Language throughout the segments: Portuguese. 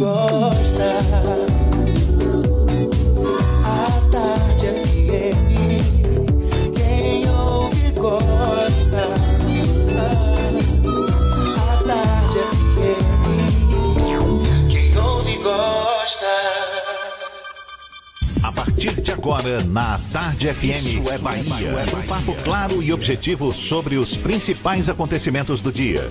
gosta. A tarde FM. Quem ouve gosta. A tarde FM. Quem ouve gosta. A partir de agora, na Tarde FM, Isso é Bahia. Um papo claro e objetivo sobre os principais acontecimentos do dia.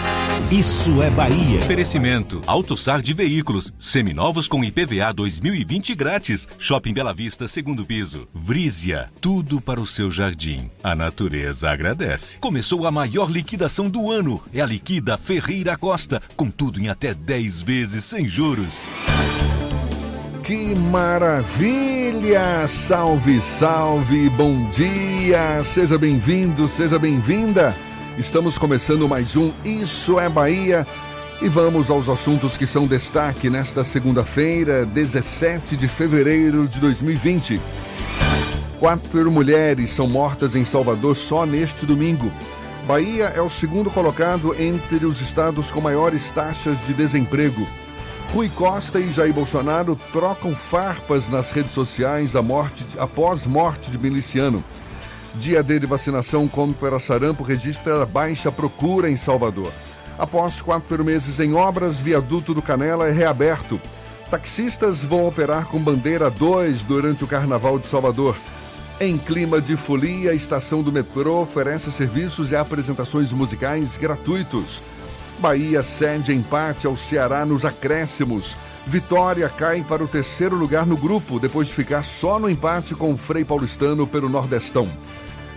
Isso é Bahia. Oferecimento. AutoSar de veículos. Seminovos com IPVA 2020 grátis. Shopping Bela Vista, segundo piso. Vrízia. Tudo para o seu jardim. A natureza agradece. Começou a maior liquidação do ano. É a Liquida Ferreira Costa. Com tudo em até 10 vezes sem juros. Que maravilha! Salve, salve, bom dia! Seja bem-vindo, seja bem-vinda! Estamos começando mais um Isso é Bahia e vamos aos assuntos que são destaque nesta segunda-feira, 17 de fevereiro de 2020. Quatro mulheres são mortas em Salvador só neste domingo. Bahia é o segundo colocado entre os estados com maiores taxas de desemprego. Rui Costa e Jair Bolsonaro trocam farpas nas redes sociais morte, após morte de miliciano. Dia D de vacinação contra sarampo registra baixa procura em Salvador. Após quatro meses em obras, viaduto do Canela é reaberto. Taxistas vão operar com bandeira 2 durante o Carnaval de Salvador. Em clima de folia, a estação do metrô oferece serviços e apresentações musicais gratuitos. Bahia cede empate ao Ceará nos acréscimos. Vitória cai para o terceiro lugar no grupo, depois de ficar só no empate com o Frei Paulistano pelo Nordestão.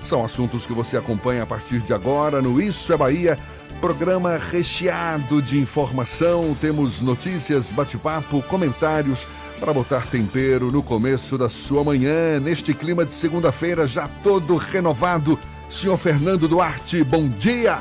São assuntos que você acompanha a partir de agora no Isso é Bahia, programa recheado de informação. Temos notícias, bate-papo, comentários para botar tempero no começo da sua manhã, neste clima de segunda-feira já todo renovado. Senhor Fernando Duarte, bom dia!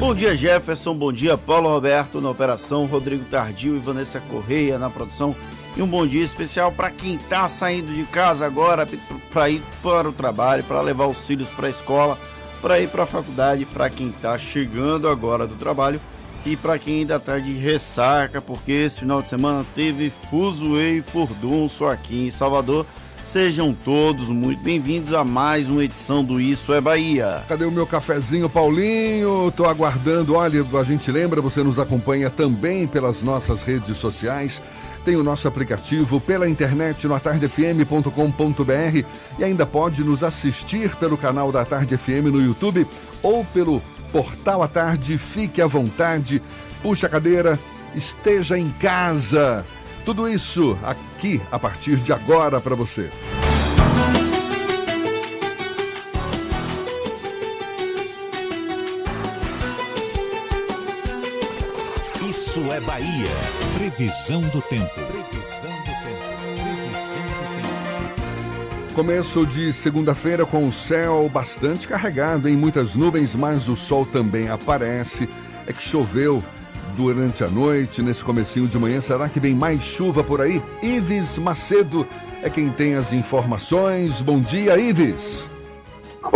Bom dia, Jefferson. Bom dia, Paulo Roberto na operação, Rodrigo Tardio e Vanessa Correia na produção. E um bom dia especial para quem está saindo de casa agora para ir para o trabalho, para levar os filhos para a escola, para ir para a faculdade, para quem está chegando agora do trabalho e para quem ainda está de ressaca, porque esse final de semana teve Fuzuê e Furdunço aqui em Salvador. Sejam todos muito bem-vindos a mais uma edição do Isso é Bahia. Cadê o meu cafezinho, Paulinho? Tô aguardando. Olha, a gente lembra, você nos acompanha também pelas nossas redes sociais. Tem o nosso aplicativo pela internet no atardefm.com.br e ainda pode nos assistir pelo canal da Tarde FM no YouTube ou pelo portal à tarde. Fique à vontade, puxe a cadeira, esteja em casa. Tudo isso aqui a partir de agora para você. Isso é Bahia. Previsão do tempo. Previsão do tempo. Previsão do tempo. Começo de segunda-feira com o céu bastante carregado em muitas nuvens, mas o sol também aparece. É que choveu durante a noite, nesse comecinho de manhã. Será que vem mais chuva por aí? Ives Macedo é quem tem as informações. Bom dia, Ives.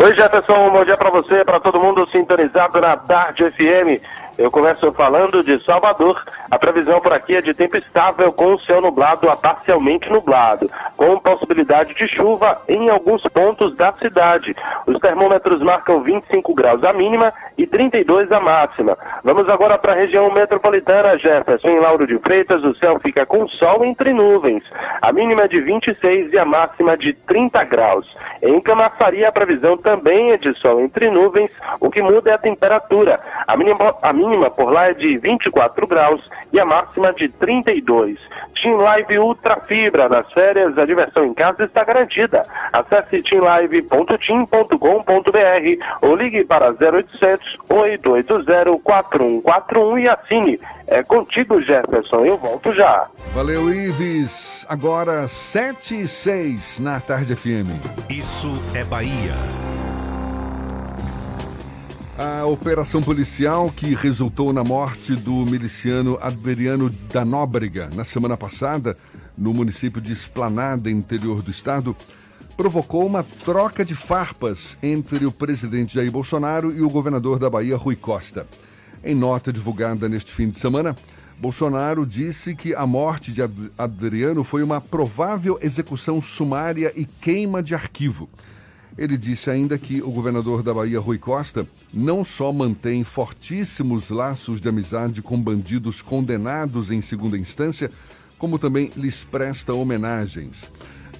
Oi, Jefferson. Bom dia para você, para todo mundo sintonizado na Tarde FM. Eu começo falando de Salvador. A previsão por aqui é de tempo estável com o céu nublado a parcialmente nublado, com possibilidade de chuva em alguns pontos da cidade. Os termômetros marcam 25 graus a mínima e 32 a máxima. Vamos agora para a região metropolitana, Jefferson. Em Lauro de Freitas, o céu fica com sol entre nuvens. A mínima é de 26 e a máxima de 30 graus. Em Camaçaria, a previsão também é de sol entre nuvens. O que muda é a temperatura. A mínima, a mínima por lá é de 24 graus e a máxima de 32. Team Live Ultra Fibra. Nas férias, a diversão em casa está garantida. Acesse teamlive.tim.com.br ou ligue para 0800 880 4141 e assine. É contigo, Jefferson. Eu volto já. Valeu, Ives. Agora 7 e 6 na Tarde FM. Isso é Bahia. A operação policial que resultou na morte do miliciano Adriano da Nóbrega na semana passada, no município de Esplanada, interior do estado, provocou uma troca de farpas entre o presidente Jair Bolsonaro e o governador da Bahia, Rui Costa. Em nota divulgada neste fim de semana, Bolsonaro disse que a morte de Adriano foi uma provável execução sumária e queima de arquivo. Ele disse ainda que o governador da Bahia, Rui Costa, não só mantém fortíssimos laços de amizade com bandidos condenados em segunda instância, como também lhes presta homenagens.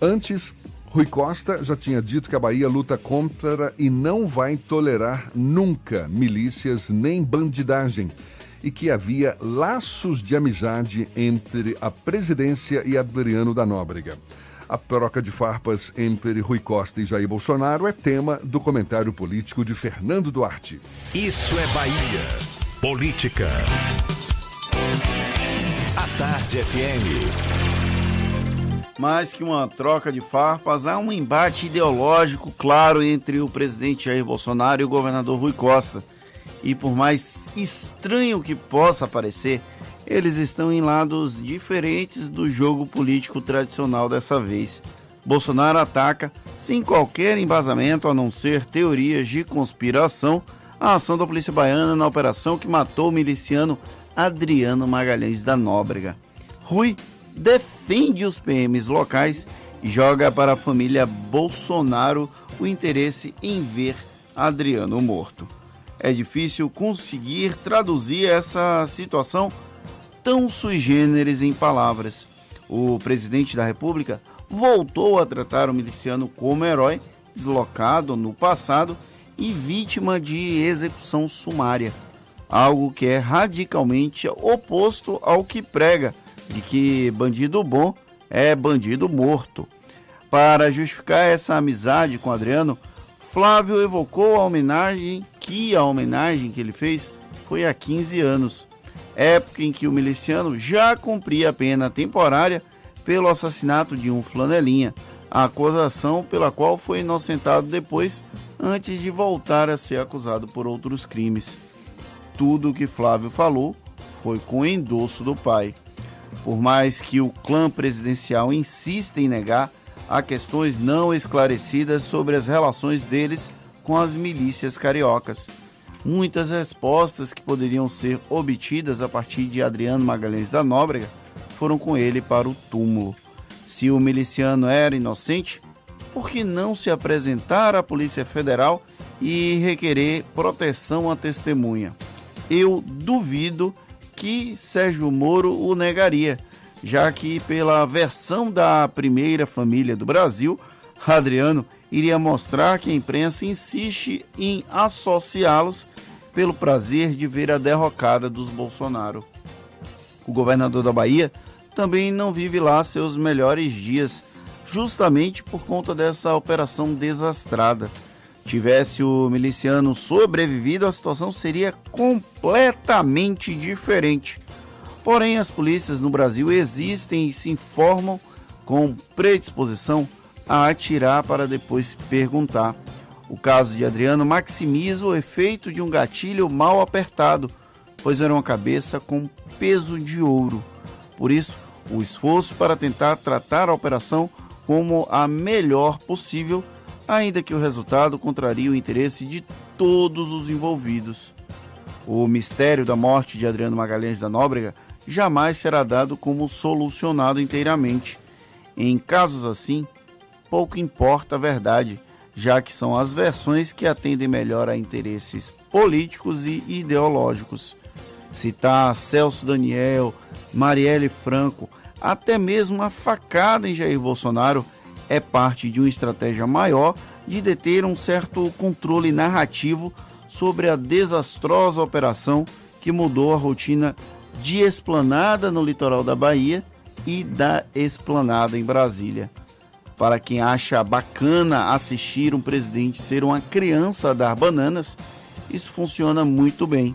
Antes, Rui Costa já tinha dito que a Bahia luta contra e não vai tolerar nunca milícias nem bandidagem e que havia laços de amizade entre a presidência e Adriano da Nóbrega. A troca de farpas entre Rui Costa e Jair Bolsonaro é tema do comentário político de Fernando Duarte. Isso é Bahia. Política. A Tarde FM. Mais que uma troca de farpas, há um embate ideológico claro entre o presidente Jair Bolsonaro e o governador Rui Costa. E por mais estranho que possa parecer, eles estão em lados diferentes do jogo político tradicional dessa vez. Bolsonaro ataca, sem qualquer embasamento a não ser teorias de conspiração, a ação da polícia baiana na operação que matou o miliciano Adriano Magalhães da Nóbrega. Rui defende os PMs locais e joga para a família Bolsonaro o interesse em ver Adriano morto. É difícil conseguir traduzir essa situação tão sui generis em palavras. O presidente da República voltou a tratar o miliciano como herói, deslocado no passado e vítima de execução sumária, algo que é radicalmente oposto ao que prega, de que bandido bom é bandido morto. Para justificar essa amizade com Adriano, Flávio evocou a homenagem que a homenagem que ele fez foi há 15 anos época em que o miliciano já cumpria a pena temporária pelo assassinato de um flanelinha, a acusação pela qual foi inocentado depois, antes de voltar a ser acusado por outros crimes. Tudo o que Flávio falou foi com endosso do pai. Por mais que o clã presidencial insista em negar, há questões não esclarecidas sobre as relações deles com as milícias cariocas. Muitas respostas que poderiam ser obtidas a partir de Adriano Magalhães da Nóbrega foram com ele para o túmulo. Se o miliciano era inocente, por que não se apresentar à Polícia Federal e requerer proteção à testemunha? Eu duvido que Sérgio Moro o negaria, já que, pela versão da primeira família do Brasil, Adriano iria mostrar que a imprensa insiste em associá-los pelo prazer de ver a derrocada dos Bolsonaro. O governador da Bahia também não vive lá seus melhores dias, justamente por conta dessa operação desastrada. Tivesse o miliciano sobrevivido, a situação seria completamente diferente. Porém, as polícias no Brasil existem e se informam com predisposição a atirar para depois perguntar. O caso de Adriano maximiza o efeito de um gatilho mal apertado, pois era uma cabeça com peso de ouro. Por isso, o esforço para tentar tratar a operação como a melhor possível, ainda que o resultado contraria o interesse de todos os envolvidos. O mistério da morte de Adriano Magalhães da Nóbrega jamais será dado como solucionado inteiramente. Em casos assim, pouco importa a verdade, já que são as versões que atendem melhor a interesses políticos e ideológicos. Citar Celso Daniel, Marielle Franco, até mesmo a facada em Jair Bolsonaro é parte de uma estratégia maior de deter um certo controle narrativo sobre a desastrosa operação que mudou a rotina de esplanada no litoral da Bahia e da esplanada em Brasília. Para quem acha bacana assistir um presidente ser uma criança dar bananas, isso funciona muito bem.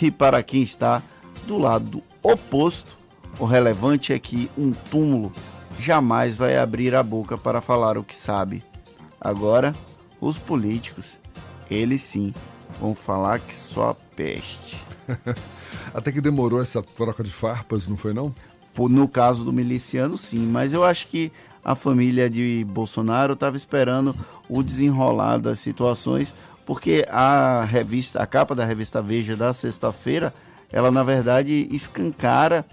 E para quem está do lado oposto, o relevante é que um túmulo jamais vai abrir a boca para falar o que sabe. Agora, os políticos, eles sim, vão falar que só peste. Até que demorou essa troca de farpas, não foi não? No caso do miliciano, sim, mas eu acho que a família de Bolsonaro estava esperando o desenrolar das situações, porque a revista, a capa da revista Veja da sexta-feira, ela na verdade escancara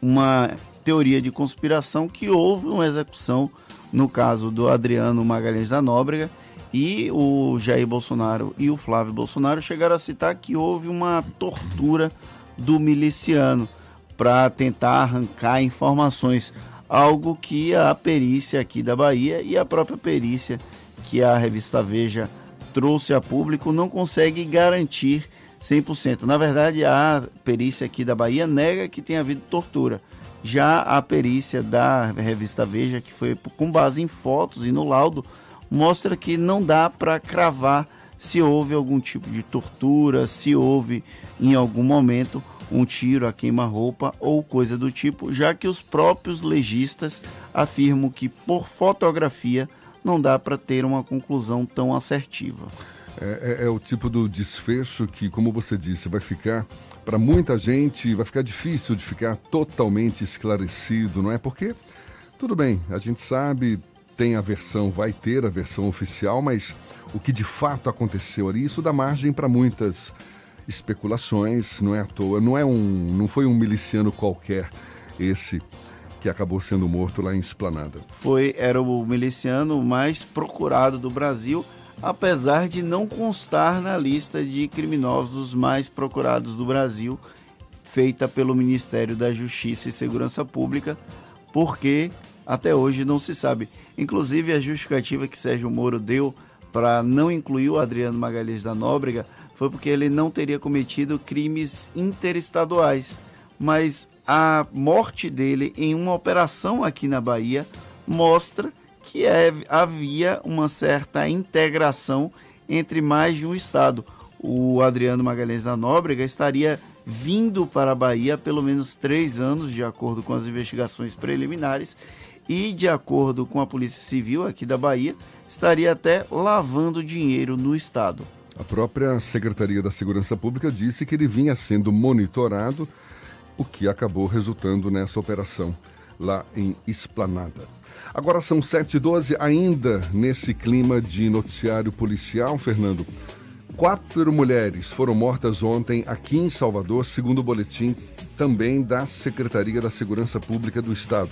uma teoria de conspiração que houve uma execução no caso do Adriano Magalhães da Nóbrega e o Jair Bolsonaro e o Flávio Bolsonaro chegaram a citar que houve uma tortura do miliciano para tentar arrancar informações, algo que a perícia aqui da Bahia e a própria perícia que a revista Veja trouxe a público não consegue garantir 100%. Na verdade, a perícia aqui da Bahia nega que tenha havido tortura. Já a perícia da revista Veja, que foi com base em fotos e no laudo, mostra que não dá para cravar se houve algum tipo de tortura, se houve em algum momento um tiro a queima-roupa ou coisa do tipo, já que os próprios legistas afirmam que por fotografia não dá para ter uma conclusão tão assertiva. É, é- é o tipo do desfecho que, como você disse, vai ficar para muita gente, vai ficar difícil de ficar totalmente esclarecido, não é? Porque tudo bem, a gente sabe, tem a versão, vai ter a versão oficial, mas o que de fato aconteceu ali, isso dá margem para muitas especulações, não é à toa, não é um, não foi um miliciano qualquer esse que acabou sendo morto lá em Esplanada. Foi era o miliciano mais procurado do Brasil, apesar de não constar na lista de criminosos mais procurados do Brasil, feita pelo Ministério da Justiça e Segurança Pública, porque até hoje não se sabe. Inclusive a justificativa que Sérgio Moro deu para não incluir o Adriano Magalhães da Nóbrega foi porque ele não teria cometido crimes interestaduais. Mas a morte dele em uma operação aqui na Bahia mostra que é- havia uma certa integração entre mais de um estado. O Adriano Magalhães da Nóbrega estaria vindo para a Bahia há pelo menos três anos, de acordo com as investigações preliminares, e de acordo com a Polícia Civil aqui da Bahia, estaria até lavando dinheiro no estado. A própria Secretaria da Segurança Pública disse que ele vinha sendo monitorado, o que acabou resultando nessa operação lá em Esplanada. Agora são 7h12, ainda nesse clima de noticiário policial, Fernando. Quatro mulheres foram mortas ontem aqui em Salvador, segundo o boletim também da Secretaria da Segurança Pública do Estado.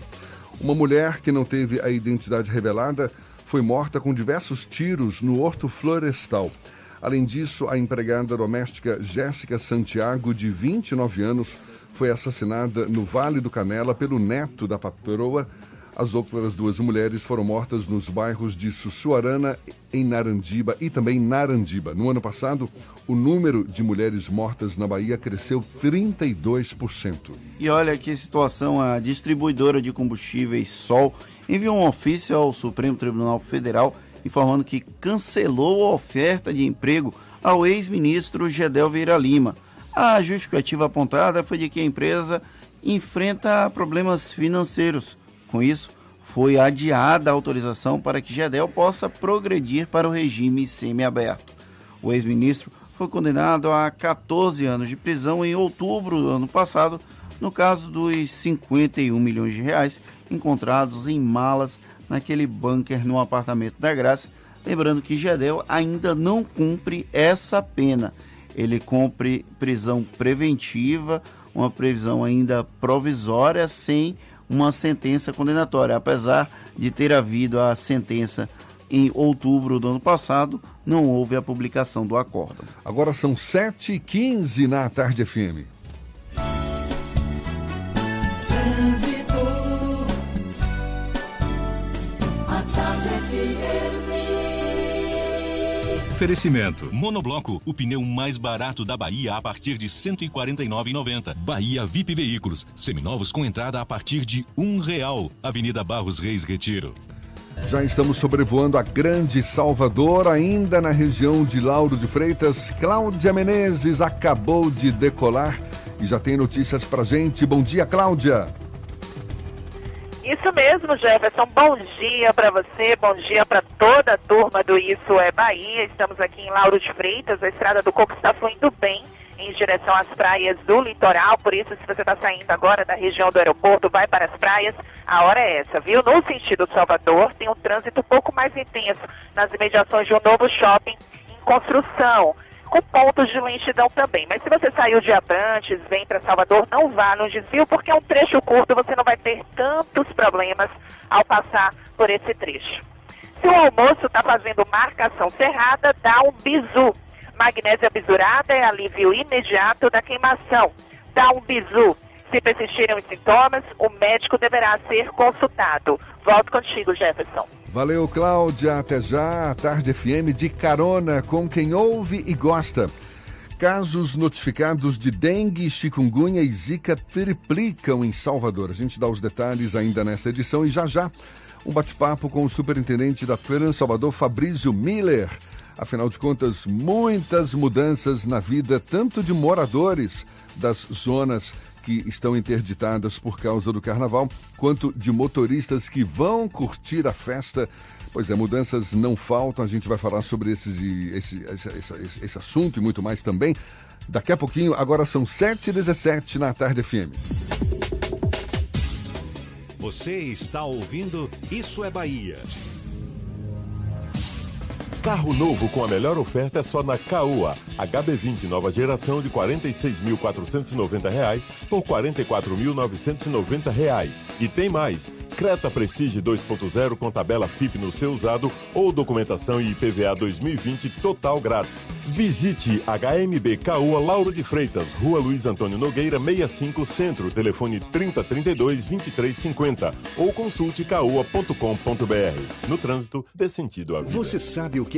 Uma mulher que não teve a identidade revelada foi morta com diversos tiros no horto florestal. Além disso, a empregada doméstica Jéssica Santiago, de 29 anos, foi assassinada no Vale do Canela pelo neto da patroa. As outras duas mulheres foram mortas nos bairros de Sussuarana, em Narandiba e também Narandiba. No ano passado, o número de mulheres mortas na Bahia cresceu 32%. E olha que situação, a distribuidora de combustíveis Sol enviou um ofício ao Supremo Tribunal Federal informando que cancelou a oferta de emprego ao ex-ministro Gedel Vieira Lima. A justificativa apontada foi de que a empresa enfrenta problemas financeiros. Com isso, foi adiada a autorização para que Gedel possa progredir para o regime semiaberto. O ex-ministro foi condenado a 14 anos de prisão em outubro do ano passado, no caso dos 51 milhões de reais encontrados em malas naquele bunker no apartamento da Graça. Lembrando que Gedel ainda não cumpre essa pena. Ele cumpre prisão preventiva, uma prisão ainda provisória, sem uma sentença condenatória. Apesar de ter havido a sentença em outubro do ano passado, não houve a publicação do acórdão. Agora são 7h15 na Tarde FM. Oferecimento. Monobloco, o pneu mais barato da Bahia a partir de R$ 149,90. Bahia VIP Veículos, seminovos com entrada a partir de um real. Avenida Barros Reis Retiro. Já estamos sobrevoando a Grande Salvador, ainda na região de Lauro de Freitas. Cláudia Menezes acabou de decolar e já tem notícias pra gente. Bom dia, Cláudia. Isso mesmo, Jefferson. Bom dia para você, bom dia para toda a turma do Isso é Bahia. Estamos aqui em Lauro de Freitas, a estrada do Coco está fluindo bem em direção às praias do litoral. Por isso, se você está saindo agora da região do aeroporto, vai para as praias, a hora é essa, viu? No sentido Salvador, tem um trânsito um pouco mais intenso nas imediações de um novo shopping em construção com pontos de lentidão também. Mas se você saiu de Abrantes, vem para Salvador, não vá no desvio, porque é um trecho curto, você não vai ter tantos problemas ao passar por esse trecho. Se o almoço está fazendo marcação cerrada, dá um bizu. Magnésia bisurada é alívio imediato da queimação. Dá um bizu. Se persistirem os sintomas, o médico deverá ser consultado. Volto contigo, Jefferson. Valeu, Cláudia. Até já. Tarde FM de carona com quem ouve e gosta. Casos notificados de dengue, chikungunya e zika triplicam em Salvador. A gente dá os detalhes ainda nesta edição e já já um bate-papo com o superintendente da Trans Salvador, Fabrício Miller. Afinal de contas, muitas mudanças na vida tanto de moradores das zonas que estão interditadas por causa do carnaval, quanto de motoristas que vão curtir a festa. Pois é, mudanças não faltam, a gente vai falar sobre esse, esse, esse, esse assunto e muito mais também. Daqui a pouquinho, agora são 7h17 na Tarde FM. Você está ouvindo Isso é Bahia. Carro novo com a melhor oferta é só na Caoa. HB20 nova geração de R$ 46.490 por R$ 44.990. E tem mais. Creta Prestige 2.0 com tabela FIP no seu usado ou documentação e IPVA 2020 total grátis. Visite HMB Caoa Lauro de Freitas, Rua Luiz Antônio Nogueira 65 Centro, telefone 3032 2350 ou consulte caoa.com.br. No trânsito, dê sentido à vida. Você sabe o que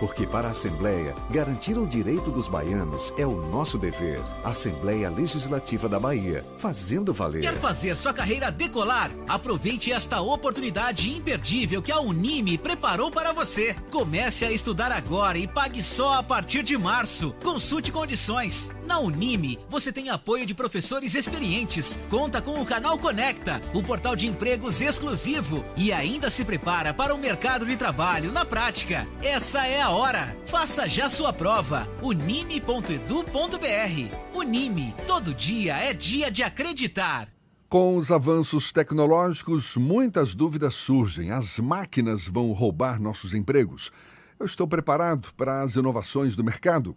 Porque para a Assembleia, garantir o direito dos baianos é o nosso dever. Assembleia Legislativa da Bahia, fazendo valer. Quer fazer sua carreira decolar? Aproveite esta oportunidade imperdível que a Unime preparou para você. Comece a estudar agora e pague só a partir de março. Consulte condições. Na Unime, você tem apoio de professores experientes, conta com o canal Conecta, o portal de empregos exclusivo e ainda se prepara para o mercado de trabalho na prática. Essa é a hora. Faça já sua prova. unime.edu.br. Unime, todo dia é dia de acreditar. Com os avanços tecnológicos, muitas dúvidas surgem. As máquinas vão roubar nossos empregos. Eu estou preparado para as inovações do mercado?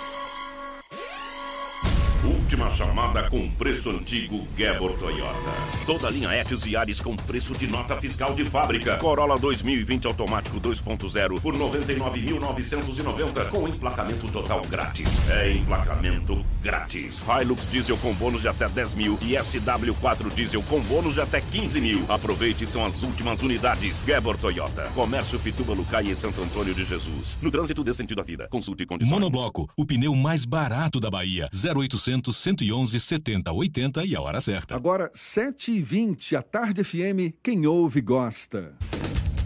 Última chamada com preço antigo Gebor Toyota. Toda linha Etios e Ares com preço de nota fiscal de fábrica. Corolla 2020 automático 2.0 por 99.990 com emplacamento total grátis. É emplacamento grátis. Hilux diesel com bônus de até 10 mil e SW4 diesel com bônus de até 15 mil. Aproveite, são as últimas unidades. Gebor Toyota. Comércio Pituba Lucai e Santo Antônio de Jesus. No trânsito dê sentido à vida. Consulte condições. Monobloco, o pneu mais barato da Bahia. 0800 111 70 80 e a hora certa. Agora, 7h20, a Tarde FM, quem ouve gosta.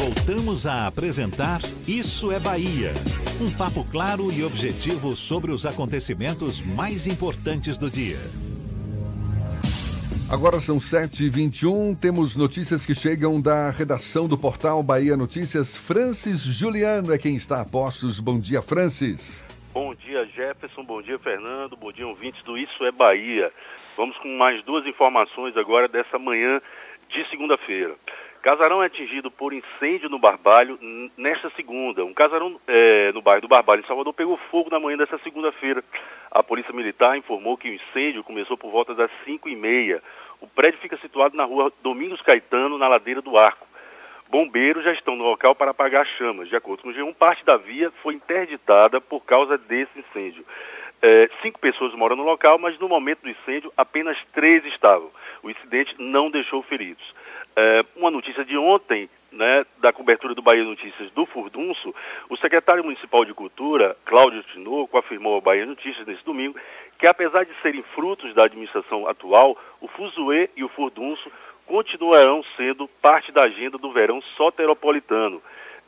Voltamos a apresentar Isso é Bahia. Um papo claro e objetivo sobre os acontecimentos mais importantes do dia. Agora são 7h21, temos notícias que chegam da redação do portal Bahia Notícias. Francis Juliano é quem está a postos. Bom dia, Francis. Bom dia, Jefferson. Bom dia, Fernando. Bom dia, ouvintes do Isso é Bahia. Vamos com mais duas informações agora dessa manhã de segunda-feira. Casarão é atingido por incêndio no Barbalho nesta segunda. Um casarão é, no bairro do Barbalho, em Salvador, pegou fogo na manhã dessa segunda-feira. A Polícia Militar informou que o incêndio começou por volta das 5h30. O prédio fica situado na rua Domingos Caetano, na ladeira do Arco. Bombeiros já estão no local para apagar chamas. De acordo com o G1, parte da via foi interditada por causa desse incêndio. É, cinco pessoas moram no local, mas no momento do incêndio apenas três estavam. O incidente não deixou feridos. É, uma notícia de ontem, né, da cobertura do Bahia Notícias do Furdunço, o secretário municipal de Cultura, Cláudio Tinoco, afirmou ao Bahia Notícias nesse domingo que, apesar de serem frutos da administração atual, o Fuzuê e o Furdunço continuarão sendo parte da agenda do verão soteropolitano.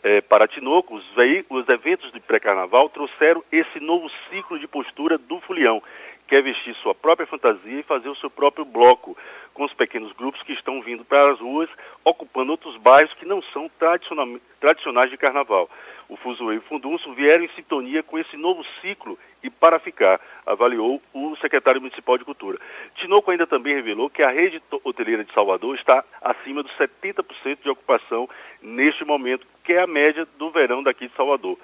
É, para Tinoco, os, os eventos de pré-carnaval trouxeram esse novo ciclo de postura do Fulião, que é vestir sua própria fantasia e fazer o seu próprio bloco, com os pequenos grupos que estão vindo para as ruas, ocupando outros bairros que não são tradicionais de carnaval. O Fuzuê e o Fundunço vieram em sintonia com esse novo ciclo e para ficar, avaliou o secretário municipal de Cultura. Tinoco ainda também revelou que a rede hoteleira de Salvador está acima dos 70% de ocupação neste momento, que é a média do verão daqui de Salvador.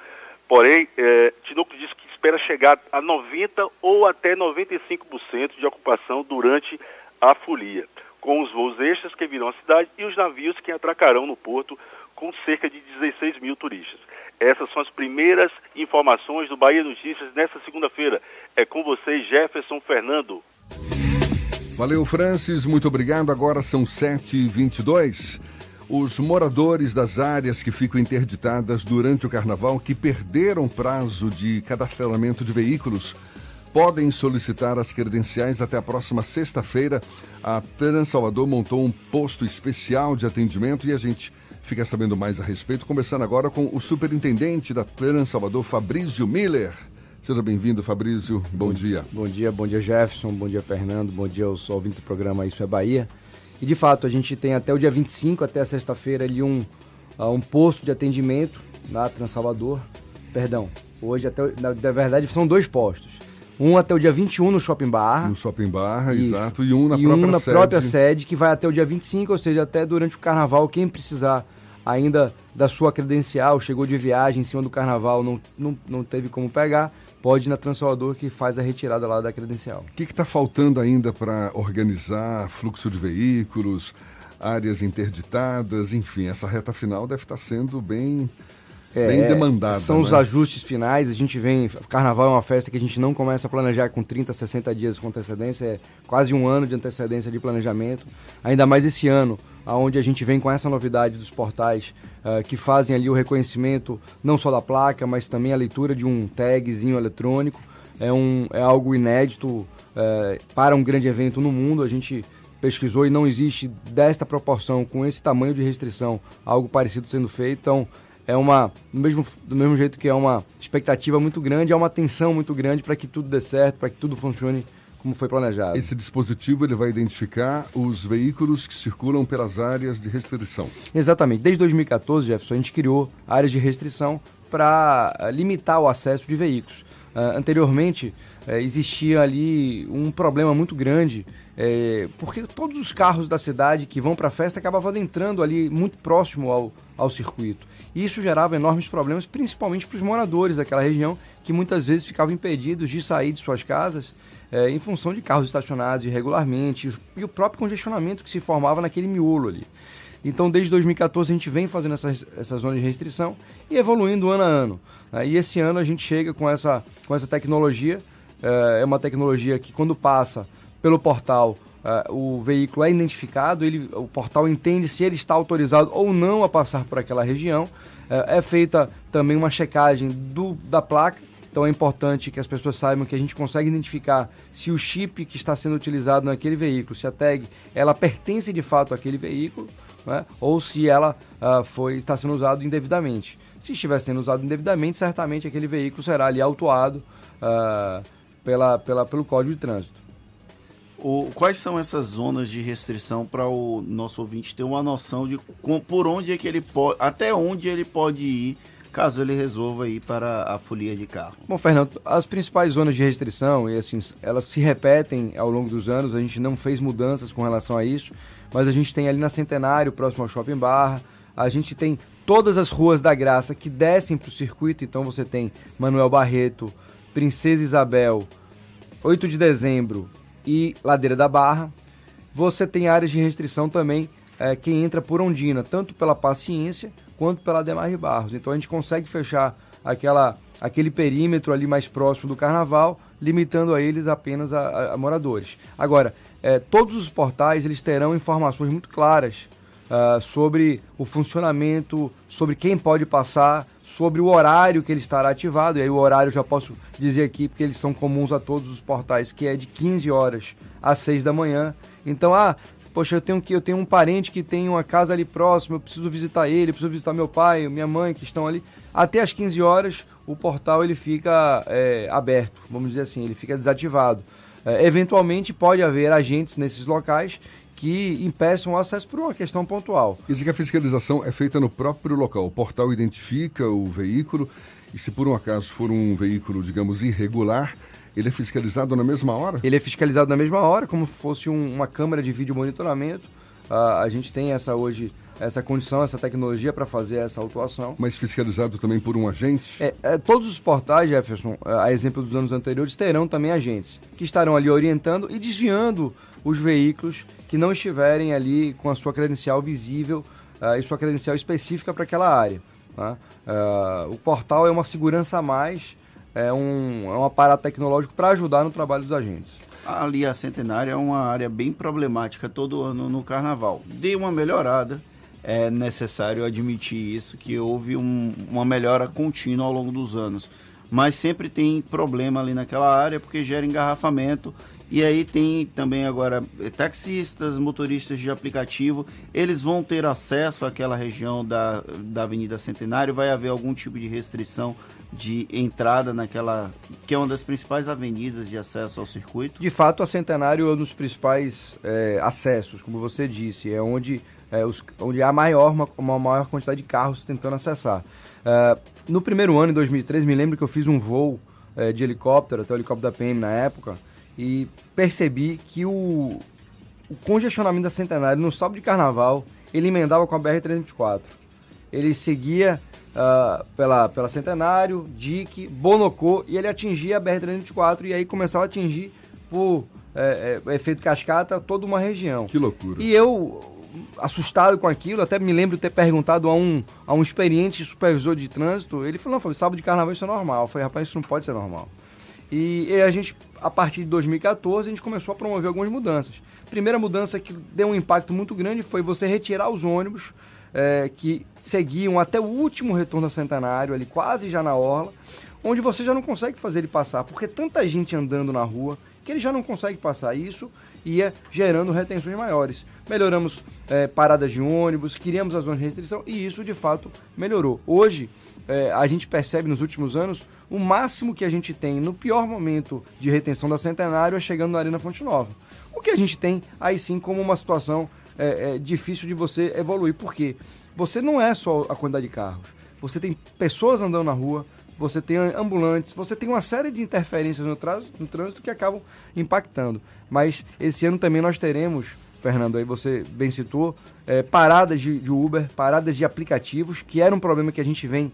Porém, eh, Tinoco disse que espera chegar a 90% ou até 95% de ocupação durante a folia, com os voos extras que virão à cidade e os navios que atracarão no porto com cerca de 16 mil turistas. Essas são as primeiras informações do Bahia Notícias nesta segunda-feira. É com vocês, Jefferson Fernando. Valeu, Francis. Muito obrigado. Agora são 7h22. Os moradores das áreas que ficam interditadas durante o carnaval, que perderam prazo de cadastramento de veículos, podem solicitar as credenciais até a próxima sexta-feira. A Trans Salvador montou um posto especial de atendimento e a gente fica sabendo mais a respeito, conversando agora com o superintendente da Trans Salvador, Fabrício Miller. Seja bem-vindo, Fabrício. Bom, bom, dia. Bom dia, bom dia, Jefferson. Bom dia, Fernando. Bom dia aos ouvintes do programa Isso é Bahia. E de fato, a gente tem até o dia 25, até sexta-feira, ali um, uh, um posto de atendimento na Trans Salvador. Perdão, hoje até. Na, na verdade, são dois postos. Um até o dia 21 no Shopping Barra. No Shopping Barra, Isso. exato. E um na e própria um na sede. própria sede, que vai até o dia 25, ou seja, até durante o carnaval, quem precisar ainda da sua credencial, chegou de viagem em cima do carnaval, não, não, não teve como pegar, pode ir na Transalvador que faz a retirada lá da credencial. O que está faltando ainda para organizar fluxo de veículos, áreas interditadas, enfim, essa reta final deve estar tá sendo bem é, bem demandada. São né? os ajustes finais. A gente vem. Carnaval é uma festa que a gente não começa a planejar com 30, 60 dias com antecedência, é quase um ano de antecedência de planejamento. Ainda mais esse ano, onde a gente vem com essa novidade dos portais uh, que fazem ali o reconhecimento não só da placa, mas também a leitura de um tagzinho eletrônico. É, um, é algo inédito uh, para um grande evento no mundo. A gente pesquisou e não existe desta proporção, com esse tamanho de restrição, algo parecido sendo feito. Então, é uma do mesmo, do mesmo jeito que é uma expectativa muito grande, é uma tensão muito grande para que tudo dê certo, para que tudo funcione como foi planejado. Esse dispositivo ele vai identificar os veículos que circulam pelas áreas de restrição. Exatamente. Desde 2014, Jefferson, a gente criou áreas de restrição para eh, limitar o acesso de veículos. Uh, anteriormente, uh, existia ali um problema muito grande, uh, porque todos os carros da cidade que vão para a festa acabavam entrando ali muito próximo ao, ao circuito. E isso gerava enormes problemas, principalmente para os moradores daquela região, que muitas vezes ficavam impedidos de sair de suas casas é, em função de carros estacionados irregularmente e o próprio congestionamento que se formava naquele miolo ali. Então, desde 2014, a gente vem fazendo essa, essa zona de restrição e evoluindo ano a ano. Né? E esse ano a gente chega com essa, com essa tecnologia. É, é uma tecnologia que, quando passa pelo portal, uh, o veículo é identificado, ele, o portal entende se ele está autorizado ou não a passar por aquela região. Uh, é feita também uma checagem do, da placa, então é importante que as pessoas saibam que a gente consegue identificar se o chip que está sendo utilizado naquele veículo, se a tag, ela pertence de fato àquele veículo, né? ou se ela uh, foi, está sendo usado indevidamente. Se estiver sendo usado indevidamente, certamente aquele veículo será ali autuado uh, pela, pela, pelo Código de Trânsito. O, quais são essas zonas de restrição para o nosso ouvinte ter uma noção de com, por onde é que ele pode, até onde ele pode ir, caso ele resolva ir para a folia de carro? Bom, Fernando, as principais zonas de restrição, e assim, elas se repetem ao longo dos anos, a gente não fez mudanças com relação a isso, mas a gente tem ali na Centenário, próximo ao Shopping Barra, a gente tem todas as ruas da Graça que descem para o circuito, então você tem Manuel Barreto, Princesa Isabel, 8 de dezembro e Ladeira da Barra. Você tem áreas de restrição também é, quem entra por Ondina, tanto pela Paciência quanto pela Demar de Barros. Então a gente consegue fechar aquela, aquele perímetro ali mais próximo do Carnaval, limitando a eles apenas a, a, a moradores. Agora, é, todos os portais eles terão informações muito claras uh, sobre o funcionamento, sobre quem pode passar, sobre o horário que ele estará ativado. E aí o horário eu já posso dizer aqui, porque eles são comuns a todos os portais, que é de 15 horas às 6 da manhã. Então, ah, poxa, eu tenho que eu tenho um parente que tem uma casa ali próxima, eu preciso visitar ele, preciso visitar meu pai, minha mãe que estão ali. Até às 15 horas o portal ele fica é, aberto, vamos dizer assim, ele fica desativado. É, eventualmente pode haver agentes nesses locais que impeçam o acesso por uma questão pontual. Isso que a fiscalização é feita no próprio local. O portal identifica o veículo e se por um acaso for um veículo, digamos, irregular, ele é fiscalizado na mesma hora? Ele é fiscalizado na mesma hora, como se fosse um, uma câmera de vídeo monitoramento. Uh, a gente tem essa hoje essa condição, essa tecnologia para fazer essa autuação. Mas fiscalizado também por um agente? É, é, todos os portais, Jefferson, a exemplo dos anos anteriores, terão também agentes que estarão ali orientando e desviando os veículos que não estiverem ali com a sua credencial visível uh, e sua credencial específica para aquela área. Tá? Uh, o portal é uma segurança a mais, é um, é um aparato tecnológico para ajudar no trabalho dos agentes. Ali a Centenária é uma área bem problemática todo ano no carnaval. Deu uma melhorada, é necessário admitir isso, que houve um, uma melhora contínua ao longo dos anos. Mas sempre tem problema ali naquela área porque gera engarrafamento e aí tem também agora eh, taxistas, motoristas de aplicativo, eles vão ter acesso àquela região da, da Avenida Centenário, vai haver algum tipo de restrição de entrada naquela que é uma das principais avenidas de acesso ao circuito? De fato, a Centenário é um dos principais é, acessos, como você disse, é onde, é, os, onde há maior, uma, uma, maior quantidade de carros tentando acessar. É, no primeiro ano, em 2013, me lembro que eu fiz um voo de helicóptero, até o helicóptero da PM na época, e percebi que o, o congestionamento da Centenário no sábado de carnaval ele emendava com a BR-324. Ele seguia uh, pela, pela Centenário, Dique, Bonocô e ele atingia a BR-324 e aí começava a atingir por é, é, efeito cascata toda uma região. Que loucura. E eu, assustado com aquilo, até me lembro de ter perguntado a um, a um experiente supervisor de trânsito, ele falou, não, foi sábado de carnaval isso é normal. Eu falei, rapaz, isso não pode ser normal. E, e, a gente, a partir de 2014, a gente começou a promover algumas mudanças. Primeira mudança que deu um impacto muito grande foi você retirar os ônibus é, que seguiam até o último retorno da Centenário, ali quase já na orla, onde você já não consegue fazer ele passar, porque tanta gente andando na rua que ele já não consegue passar isso ia gerando retenções maiores. Melhoramos é, paradas de ônibus, criamos as zonas de restrição e isso de fato melhorou. Hoje, é, a gente percebe nos últimos anos o máximo que a gente tem no pior momento de retenção da Centenário é chegando na Arena Fonte Nova. O que a gente tem aí sim como uma situação é, é, difícil de você evoluir. Por quê? Você não é só a quantidade de carros. Você tem pessoas andando na rua, você tem ambulantes, você tem uma série de interferências no, no trânsito que acabam impactando. Mas esse ano também nós teremos, Fernando, aí você bem citou, é, paradas de, de Uber, paradas de aplicativos, que era um problema que a gente vem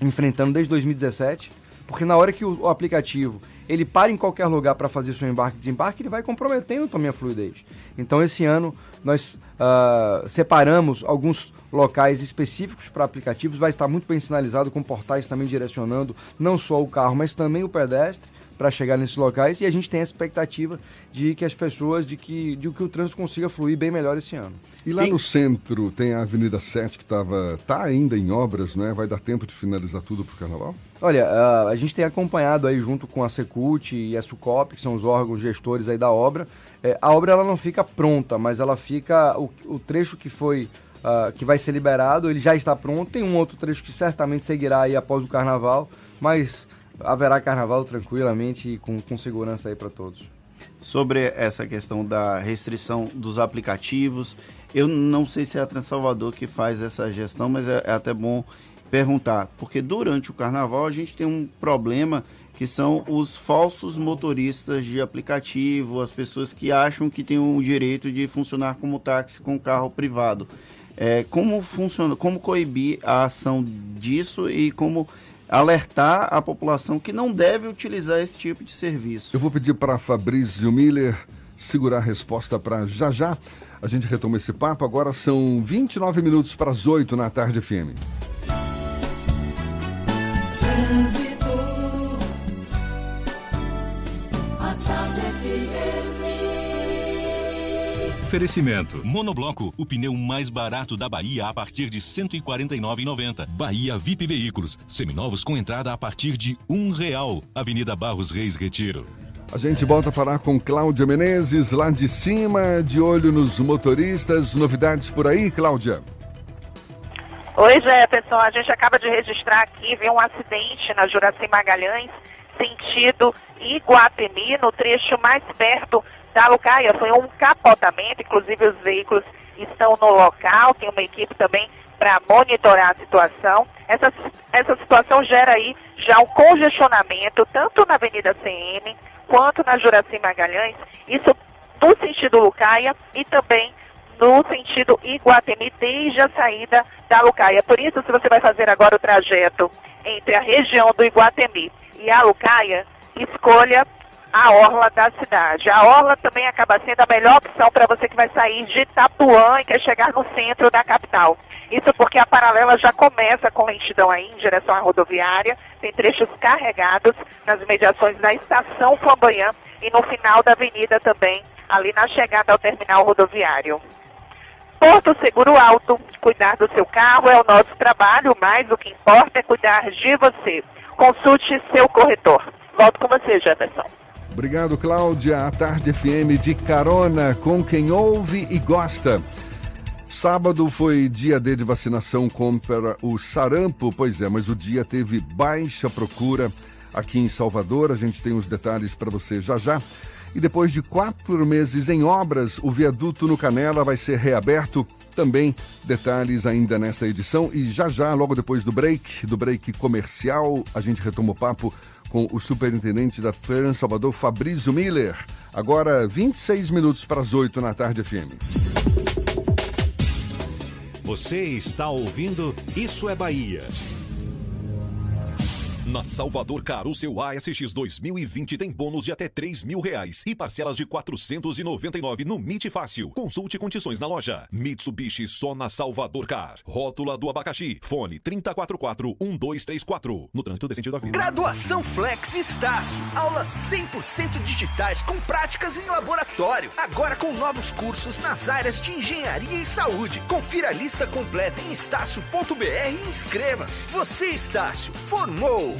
enfrentando desde 2017, porque na hora que o, o aplicativo ele para em qualquer lugar para fazer seu embarque e desembarque, ele vai comprometendo também a fluidez. Então esse ano nós uh, separamos alguns locais específicos para aplicativos, vai estar muito bem sinalizado com portais também direcionando não só o carro, mas também o pedestre para chegar nesses locais e a gente tem a expectativa de que as pessoas, de que, de que o trânsito consiga fluir bem melhor esse ano. E lá tem... no centro tem a Avenida 7 que estava tá ainda em obras, né? Vai dar tempo de finalizar tudo para o carnaval? Olha, a, a gente tem acompanhado aí junto com a Secult e a Sucop, que são os órgãos gestores aí da obra. É, a obra ela não fica pronta, mas ela fica o, o trecho que foi uh, que vai ser liberado, ele já está pronto. Tem um outro trecho que certamente seguirá aí após o carnaval, mas haverá carnaval tranquilamente e com, com segurança aí para todos. sobre essa questão da restrição dos aplicativos. Eu não sei se é a Transalvador que faz essa gestão, mas é, é até bom perguntar, porque durante o carnaval a gente tem um problema que são os falsos motoristas de aplicativo, as pessoas que acham que têm o direito de funcionar como táxi com carro privado. É, como funciona, como coibir a ação disso e como alertar a população que não deve utilizar esse tipo de serviço. Eu vou pedir para Fabrício Miller segurar a resposta para já já. A gente retoma esse papo. Agora são 29 minutos para as 8 na tarde FM. Oferecimento. Monobloco, o pneu mais barato da Bahia a partir de R$ 149,90. Bahia VIP Veículos, seminovos com entrada a partir de um real. Avenida Barros Reis Retiro. A gente volta a falar com Cláudia Menezes, lá de cima, de olho nos motoristas. Novidades por aí, Cláudia? Oi, Jefferson. A gente acaba de registrar aqui, viu um acidente na Juraci Magalhães, sentido Iguatemi, no trecho mais perto da Lucaia. Foi um capotamento, inclusive os veículos estão no local, tem uma equipe também para monitorar a situação. Essa, essa situação gera aí já um congestionamento, tanto na Avenida CM quanto na Juraci Magalhães, isso no sentido Lucaia e também no sentido Iguatemi, desde a saída da Lucaia. Por isso, se você vai fazer agora o trajeto entre a região do Iguatemi e a Lucaia, escolha a orla da cidade. A orla também acaba sendo a melhor opção para você que vai sair de Itapuã e quer chegar no centro da capital. Isso porque a paralela já começa com lentidão aí em direção à rodoviária, tem trechos carregados nas mediações da estação Flamboyant e no final da avenida também, ali na chegada ao terminal rodoviário. Porto Seguro Alto, cuidar do seu carro é o nosso trabalho, mas o que importa é cuidar de você. Consulte seu corretor. Volto com você, Jefferson. Obrigado, Cláudia. A Tarde FM de carona com quem ouve e gosta. Sábado foi dia D de vacinação contra o sarampo, pois é, mas o dia teve baixa procura aqui em Salvador. A gente tem os detalhes para você já já. E depois de quatro meses em obras, o viaduto no Canela vai ser reaberto. Também detalhes ainda nesta edição. E já já, logo depois do break, do break comercial, a gente retoma o papo com o superintendente da Trans Salvador, Fabrício Miller. Agora, 26 minutos para as 8 na tarde FM. Você está ouvindo Isso é Bahia. Na Salvador Car, o seu ASX 2020 tem bônus de até 3 mil reais e parcelas de 499 no MIT Fácil. Consulte condições na loja. Mitsubishi só na Salvador Car. Rótula do abacaxi. Fone 3044-1234. No trânsito sentido da vida. Graduação Flex Estácio. Aulas 100% digitais com práticas em laboratório. Agora com novos cursos nas áreas de engenharia e saúde. Confira a lista completa em estácio.br e inscreva-se. Você, Estácio, formou!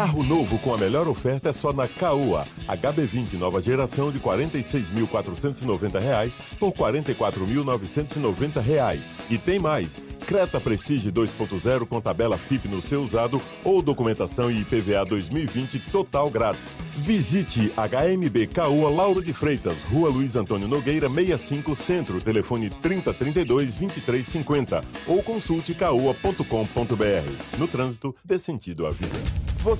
Carro novo com a melhor oferta é só na Caoa. HB20 nova geração de R$ 46.490 por R$ 44.990. E tem mais. Creta Prestige 2.0 com tabela FIP no seu usado ou documentação e IPVA 2020 total grátis. Visite HMB Caoa Lauro de Freitas, Rua Luiz Antônio Nogueira 65 Centro, telefone 3032 2350 ou consulte caoa.com.br. No trânsito, dê sentido à vida. Você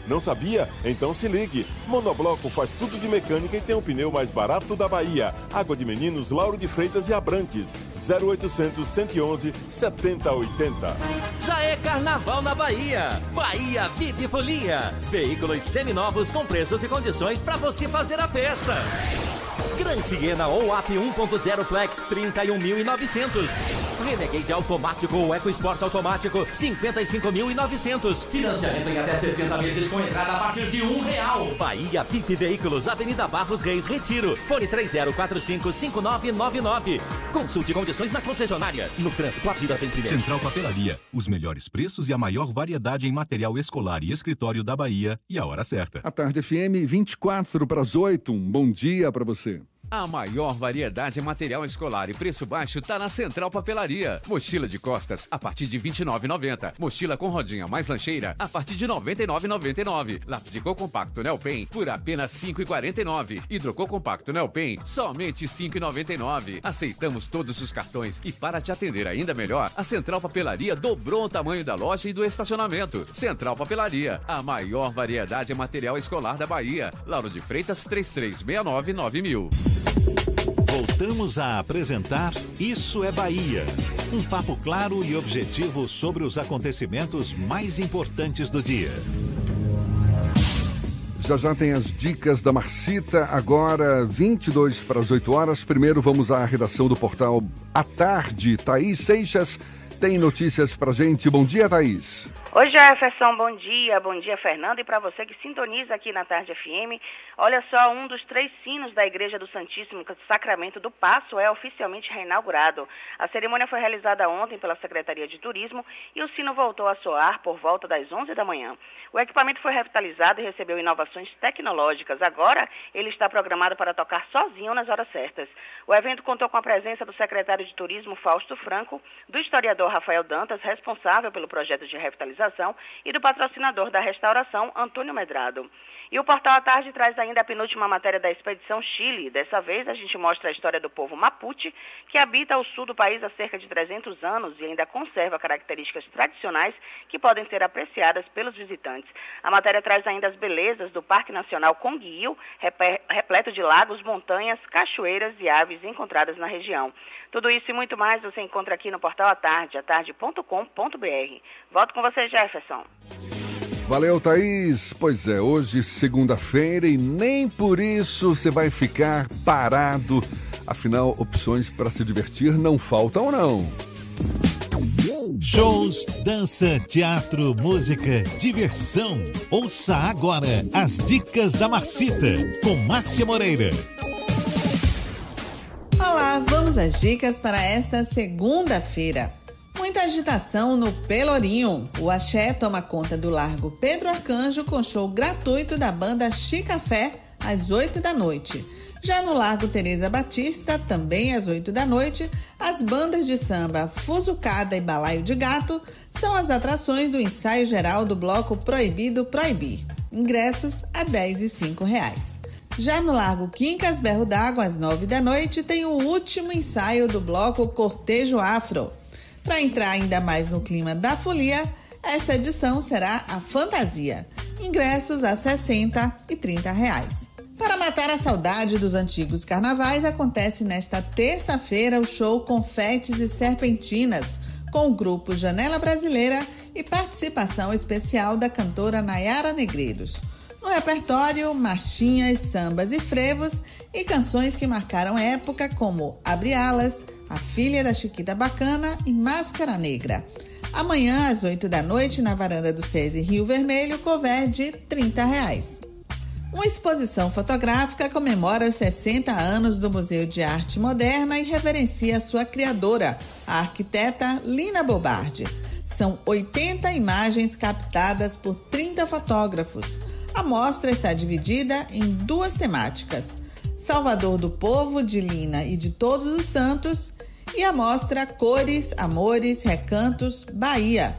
Não sabia? Então se ligue. Monobloco faz tudo de mecânica e tem o pneu mais barato da Bahia. Água de Meninos, Lauro de Freitas e Abrantes. 0800 111 7080. Já é carnaval na Bahia. Bahia VIP Folia. Veículos seminovos com preços e condições para você fazer a festa. Gran Siena ou AP 1.0 Flex 31.900. Renegade automático ou EcoSport automático 55.900. Financiamento em até 60 meses com entrada a partir de um real. Bahia VIP Veículos, Avenida Barros Reis, Retiro. Fone 30455999. Consulte condições na concessionária. No trânsito, a vida tem primeiro. Central Papelaria. Os melhores preços e a maior variedade em material escolar e escritório da Bahia. E a hora certa. A tarde FM 24 para as 8. Um bom dia para você. A maior variedade em material escolar e preço baixo está na Central Papelaria. Mochila de costas a partir de R$ 29,90. Mochila com rodinha mais lancheira a partir de R$ 99,99. Lápis de cor compacto Nelpen por apenas R$ 5,49. Hidrocor compacto Nelpen somente R$ 5,99. Aceitamos todos os cartões e para te atender ainda melhor, a Central Papelaria dobrou o tamanho da loja e do estacionamento. Central Papelaria, a maior variedade em material escolar da Bahia. Lauro de Freitas 3369 9000. Voltamos a apresentar Isso é Bahia. Um papo claro e objetivo sobre os acontecimentos mais importantes do dia. Já já tem as dicas da Marcita, agora 22 para as 8 horas. Primeiro vamos à redação do portal à tarde. Thaís Seixas tem notícias para gente. Bom dia, Thaís. Oi Jefferson, bom dia, bom dia Fernando e para você que sintoniza aqui na Tarde FM, olha só, um dos três sinos da Igreja do Santíssimo Sacramento do Passo é oficialmente reinaugurado. A cerimônia foi realizada ontem pela Secretaria de Turismo e o sino voltou a soar por volta das 11 da manhã. O equipamento foi revitalizado e recebeu inovações tecnológicas. Agora, ele está programado para tocar sozinho nas horas certas. O evento contou com a presença do secretário de Turismo Fausto Franco, do historiador Rafael Dantas, responsável pelo projeto de revitalização e do patrocinador da restauração, Antônio Medrado. E o Portal à Tarde traz ainda a penúltima matéria da Expedição Chile. Dessa vez, a gente mostra a história do povo Mapuche, que habita o sul do país há cerca de 300 anos e ainda conserva características tradicionais que podem ser apreciadas pelos visitantes. A matéria traz ainda as belezas do Parque Nacional Conguio, repleto de lagos, montanhas, cachoeiras e aves encontradas na região. Tudo isso e muito mais você encontra aqui no Portal à Tarde, atarde.com.br. Volto com você, Jefferson. Valeu, Thaís. Pois é, hoje, segunda-feira, e nem por isso você vai ficar parado. Afinal, opções para se divertir não faltam, não. Shows, dança, teatro, música, diversão. Ouça agora as dicas da Marcita, com Márcia Moreira. Olá, vamos às dicas para esta segunda-feira. Muita agitação no Pelourinho. O Axé toma conta do Largo Pedro Arcanjo com show gratuito da banda Chicafé às 8 da noite. Já no Largo Teresa Batista, também às 8 da noite, as bandas de samba Fuzucada e Balaio de Gato são as atrações do ensaio geral do bloco Proibido Proibir. Ingressos a R$ 10 e 5 reais. Já no Largo Quincas Berro d'Água, às 9 da noite, tem o último ensaio do bloco Cortejo Afro. Para entrar ainda mais no clima da folia, essa edição será a Fantasia. Ingressos a 60 e 30 reais. Para matar a saudade dos antigos carnavais, acontece nesta terça-feira o show Confetes e Serpentinas, com o grupo Janela Brasileira e participação especial da cantora Nayara Negreiros. No repertório, marchinhas, sambas e frevos e canções que marcaram época como Abre Alas, A Filha da Chiquita Bacana e Máscara Negra. Amanhã, às 8 da noite, na varanda do SESI Rio Vermelho, cover de 30 reais. Uma exposição fotográfica comemora os 60 anos do Museu de Arte Moderna e reverencia sua criadora, a arquiteta Lina Bobardi. São 80 imagens captadas por 30 fotógrafos. A mostra está dividida em duas temáticas: Salvador do Povo, de Lina e de Todos os Santos, e a mostra Cores, Amores, Recantos, Bahia.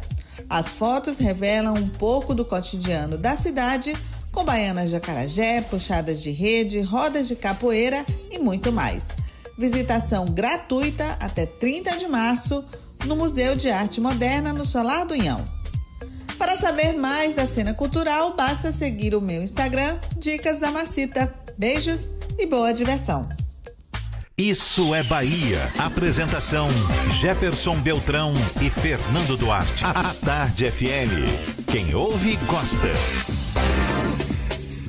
As fotos revelam um pouco do cotidiano da cidade, com baianas de acarajé, puxadas de rede, rodas de capoeira e muito mais. Visitação gratuita até 30 de março no Museu de Arte Moderna no Solar do Inhão. Para saber mais da cena cultural, basta seguir o meu Instagram, Dicas da Macita. Beijos e boa diversão. Isso é Bahia. Apresentação: Jefferson Beltrão e Fernando Duarte. A Tarde FM. Quem ouve, gosta.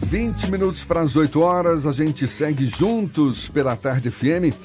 20 minutos para as 8 horas, a gente segue juntos pela Tarde FM,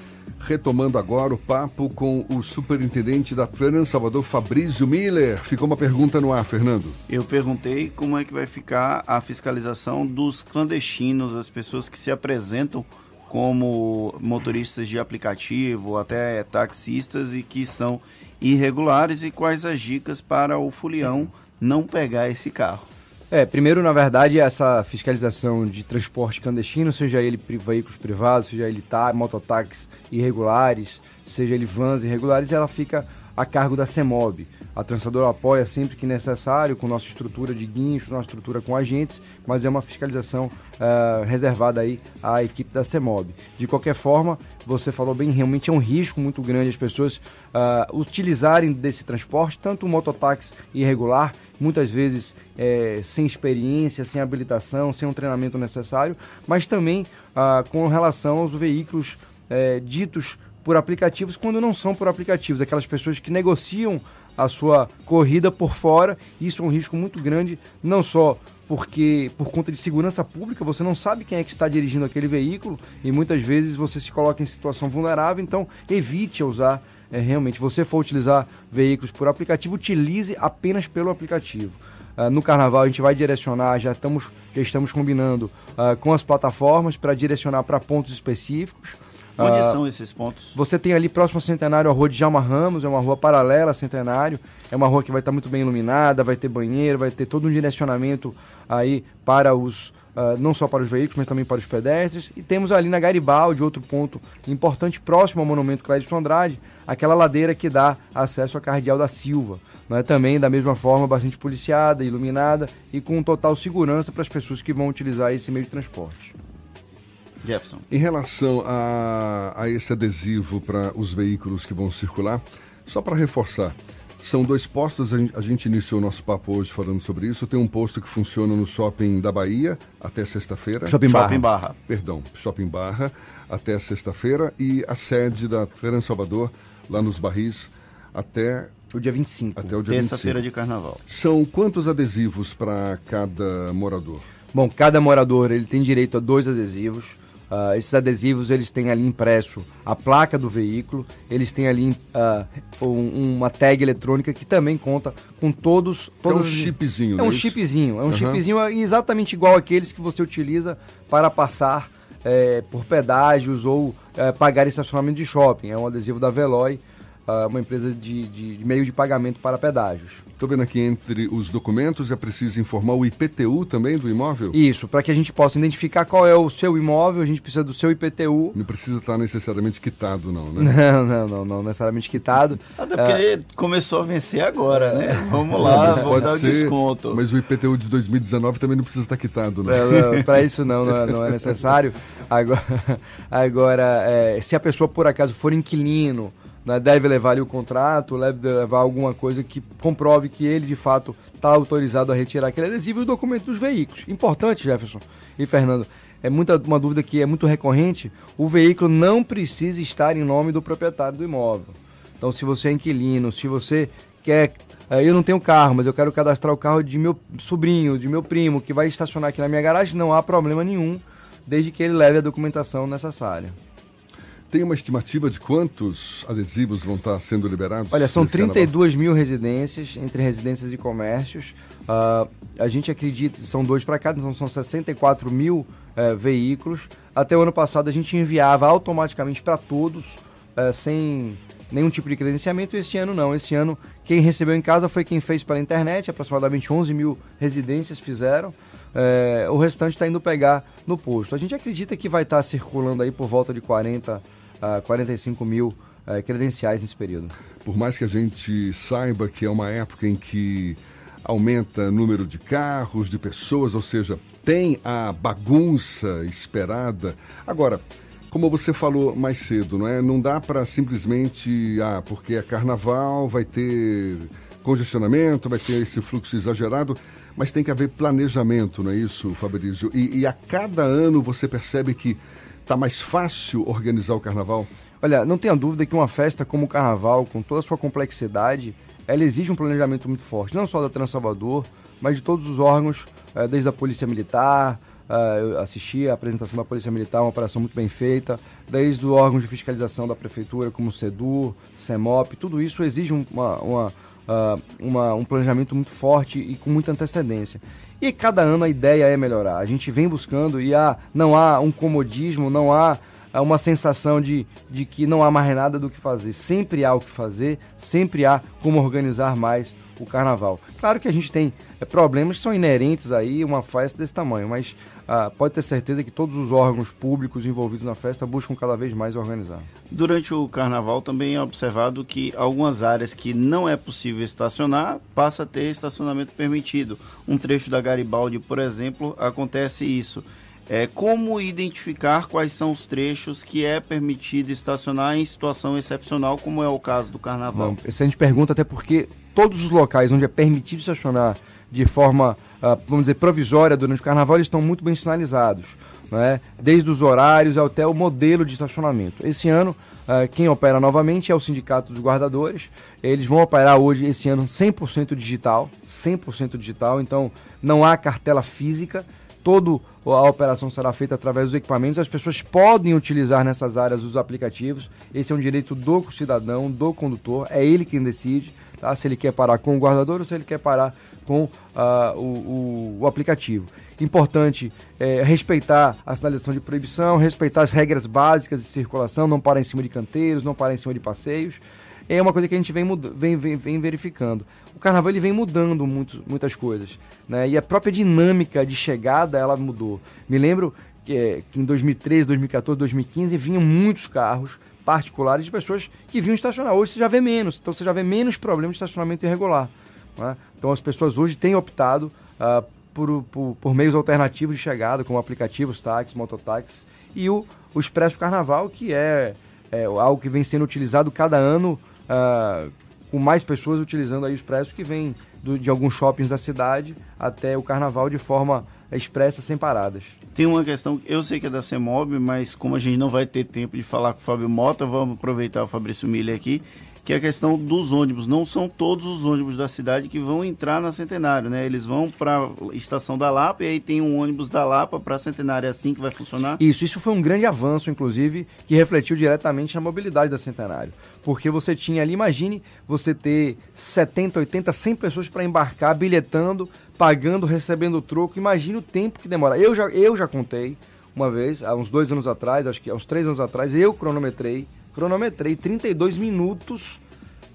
retomando agora o papo com o superintendente da Trans Salvador, Fabrício Miller. Ficou uma pergunta no ar, Fernando. Eu perguntei como é que vai ficar a fiscalização dos clandestinos, as pessoas que se apresentam como motoristas de aplicativo, até taxistas e que são irregulares e quais as dicas para o fulião não pegar esse carro. É, primeiro, na verdade, essa fiscalização de transporte clandestino, seja ele veículos privados, seja ele tá, mototáxis irregulares, seja ele vans irregulares, ela fica a cargo da CEMOB. A trançadora apoia sempre que necessário, com nossa estrutura de guinchos, nossa estrutura com agentes, mas é uma fiscalização uh, reservada aí à equipe da CEMOB. De qualquer forma, você falou bem, realmente é um risco muito grande as pessoas uh, utilizarem desse transporte, tanto o mototáxi irregular, muitas vezes é, sem experiência, sem habilitação, sem um treinamento necessário, mas também uh, com relação aos veículos é, ditos por aplicativos quando não são por aplicativos, aquelas pessoas que negociam a sua corrida por fora. Isso é um risco muito grande, não só porque por conta de segurança pública você não sabe quem é que está dirigindo aquele veículo e muitas vezes você se coloca em situação vulnerável, então evite usar é, realmente. Você for utilizar veículos por aplicativo, utilize apenas pelo aplicativo. Uh, no carnaval a gente vai direcionar, já estamos, já estamos combinando uh, com as plataformas para direcionar para pontos específicos. Onde uh, são esses pontos? Você tem ali próximo ao Centenário a rua de Jalma Ramos, é uma rua paralela ao Centenário, é uma rua que vai estar muito bem iluminada, vai ter banheiro, vai ter todo um direcionamento aí para os Uh, não só para os veículos, mas também para os pedestres. E temos ali na Garibaldi, outro ponto importante, próximo ao Monumento Clédio Andrade, aquela ladeira que dá acesso à Cardeal da Silva. Né? Também, da mesma forma, bastante policiada, iluminada e com total segurança para as pessoas que vão utilizar esse meio de transporte. Jefferson. Em relação a, a esse adesivo para os veículos que vão circular, só para reforçar, são dois postos, a gente, iniciou o nosso papo hoje falando sobre isso. Tem um posto que funciona no Shopping da Bahia até sexta-feira. Shopping Barra. Shopping Barra. Perdão, Shopping Barra até sexta-feira. E a sede da Trans Salvador, lá nos Barris, até o dia 25. Até o dia Terça-feira de carnaval. São quantos adesivos para cada morador? Bom, cada morador ele tem direito a dois adesivos. Uh, esses adesivos eles têm ali impresso a placa do veículo, eles têm ali uh, um, uma tag eletrônica que também conta com todos. todos é um chipzinho, É um é chipzinho, é um uhum. chipzinho exatamente igual aqueles que você utiliza para passar é, por pedágios ou é, pagar estacionamento de shopping. É um adesivo da Veloy uma empresa de, de, meio de pagamento para pedágios. Estou vendo aqui entre os documentos é preciso informar o IPTU também do imóvel? Isso, para que a gente possa identificar qual é o seu imóvel, a gente precisa do seu IPTU. Não precisa estar necessariamente quitado, não, né? Não, não, não, não necessariamente quitado. Até porque é... ele começou a vencer agora, né? Vamos lá, mas vamos dar ser, o desconto. Mas o IPTU de 2019 também não precisa estar quitado, né? Para isso não, não é, não é necessário. Agora, agora é, se a pessoa por acaso for inquilino, né, deve levar ali o contrato, deve levar alguma coisa que comprove que ele de fato está autorizado a retirar aquele adesivo e o documento dos veículos. Importante, Jefferson e Fernando, é muita, uma dúvida que é muito recorrente, o veículo não precisa estar em nome do proprietário do imóvel. Então, se você é inquilino, se você quer eh, eu não tenho carro, mas eu quero cadastrar o carro de meu sobrinho, de meu primo, que vai estacionar aqui na minha garagem, não há problema nenhum, desde que ele leve a documentação necessária. Tem uma estimativa de quantos adesivos vão estar sendo liberados? Olha, são 32 carnaval? mil residências, entre residências e comércios. Uh, a gente acredita, são dois para cada, então são 64 mil uh, veículos. Até o ano passado a gente enviava automaticamente para todos, uh, sem nenhum tipo de credenciamento. Este ano não. Este ano quem recebeu em casa foi quem fez pela internet, aproximadamente 11 mil residências fizeram. É, o restante está indo pegar no posto. A gente acredita que vai estar tá circulando aí por volta de 40 a 45 mil uh, credenciais nesse período. Por mais que a gente saiba que é uma época em que aumenta o número de carros, de pessoas, ou seja, tem a bagunça esperada. Agora, como você falou mais cedo, não é? Não dá para simplesmente, ah, porque é carnaval, vai ter congestionamento, vai ter esse fluxo exagerado, mas tem que haver planejamento, não é isso, Fabrício? E, e a cada ano você percebe que está mais fácil organizar o carnaval? Olha, não tenha dúvida que uma festa como o carnaval, com toda a sua complexidade, ela exige um planejamento muito forte, não só da Transalvador, mas de todos os órgãos, eh, desde a Polícia Militar, eh, eu assisti a apresentação da Polícia Militar, uma operação muito bem feita, desde o órgão de fiscalização da Prefeitura, como o SEDUR, CEMOP, tudo isso exige uma, uma, ah, uma, um planejamento muito forte e com muita antecedência. E cada ano a ideia é melhorar. A gente vem buscando e há, não há um comodismo, não há uma sensação de, de que não há mais nada do que fazer. Sempre há o que fazer, sempre há como organizar mais o carnaval. Claro que a gente tem é, problemas que são inerentes aí uma festa desse tamanho, mas ah, pode ter certeza que todos os órgãos públicos envolvidos na festa buscam cada vez mais organizar. Durante o carnaval também é observado que algumas áreas que não é possível estacionar passa a ter estacionamento permitido. Um trecho da Garibaldi, por exemplo, acontece isso. É, como identificar quais são os trechos que é permitido estacionar em situação excepcional, como é o caso do carnaval? Não, excelente pergunta, até porque todos os locais onde é permitido estacionar de forma, uh, vamos dizer, provisória durante o carnaval, eles estão muito bem sinalizados. Né? Desde os horários até o modelo de estacionamento. Esse ano, uh, quem opera novamente é o Sindicato dos Guardadores. Eles vão operar hoje, esse ano, 100% digital. 100% digital, então não há cartela física toda a operação será feita através dos equipamentos. As pessoas podem utilizar nessas áreas os aplicativos. Esse é um direito do cidadão, do condutor. É ele quem decide tá? se ele quer parar com o guardador ou se ele quer parar com uh, o, o, aplicativo. Importante é, respeitar a sinalização de proibição, respeitar as regras básicas de circulação, não parar em cima de canteiros, não parar em cima de passeios é uma coisa que a gente vem, vem, vem, vem verificando. O carnaval ele vem mudando muito, muitas coisas, né? E a própria dinâmica de chegada ela mudou. Me lembro que, é, que em 2013, 2014, 2015 vinham muitos carros particulares de pessoas que vinham estacionar. Hoje você já vê menos, então você já vê menos problemas de estacionamento irregular. Né? Então as pessoas hoje têm optado uh, por, por, por, meios alternativos de chegada, como aplicativos, táxis, mototáxis, e o, o Expresso Carnaval, que é, é algo que vem sendo utilizado cada ano uh, com mais pessoas utilizando aí o expresso que vem do, de alguns shoppings da cidade até o carnaval de forma expressa, sem paradas. Tem uma questão, eu sei que é da CEMOB, mas como a gente não vai ter tempo de falar com o Fábio Mota, vamos aproveitar o Fabrício Miller aqui que é a questão dos ônibus. Não são todos os ônibus da cidade que vão entrar na Centenário, né? Eles vão para a estação da Lapa e aí tem um ônibus da Lapa para Centenário. É assim que vai funcionar? Isso, isso foi um grande avanço, inclusive, que refletiu diretamente na mobilidade da Centenário. Porque você tinha ali, imagine você ter 70, 80, 100 pessoas para embarcar, bilhetando, pagando, recebendo troco. Imagine o tempo que demora. Eu já, eu já contei uma vez, há uns dois anos atrás, acho que há uns três anos atrás, eu cronometrei cronometrei 32 minutos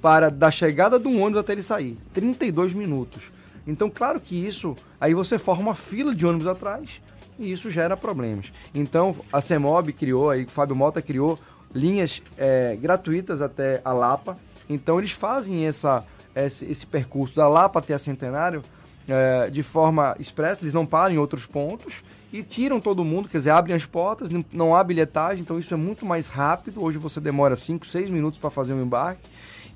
para da chegada um ônibus até ele sair. 32 minutos. Então, claro que isso, aí você forma uma fila de ônibus atrás e isso gera problemas. Então, a CEMOB criou, aí, o Fábio Mota criou linhas é, gratuitas até a Lapa. Então, eles fazem essa, esse, esse percurso da Lapa até a Centenário é, de forma expressa, eles não param em outros pontos e tiram todo mundo, quer dizer, abrem as portas, não há bilhetagem, então isso é muito mais rápido. Hoje você demora 5, 6 minutos para fazer um embarque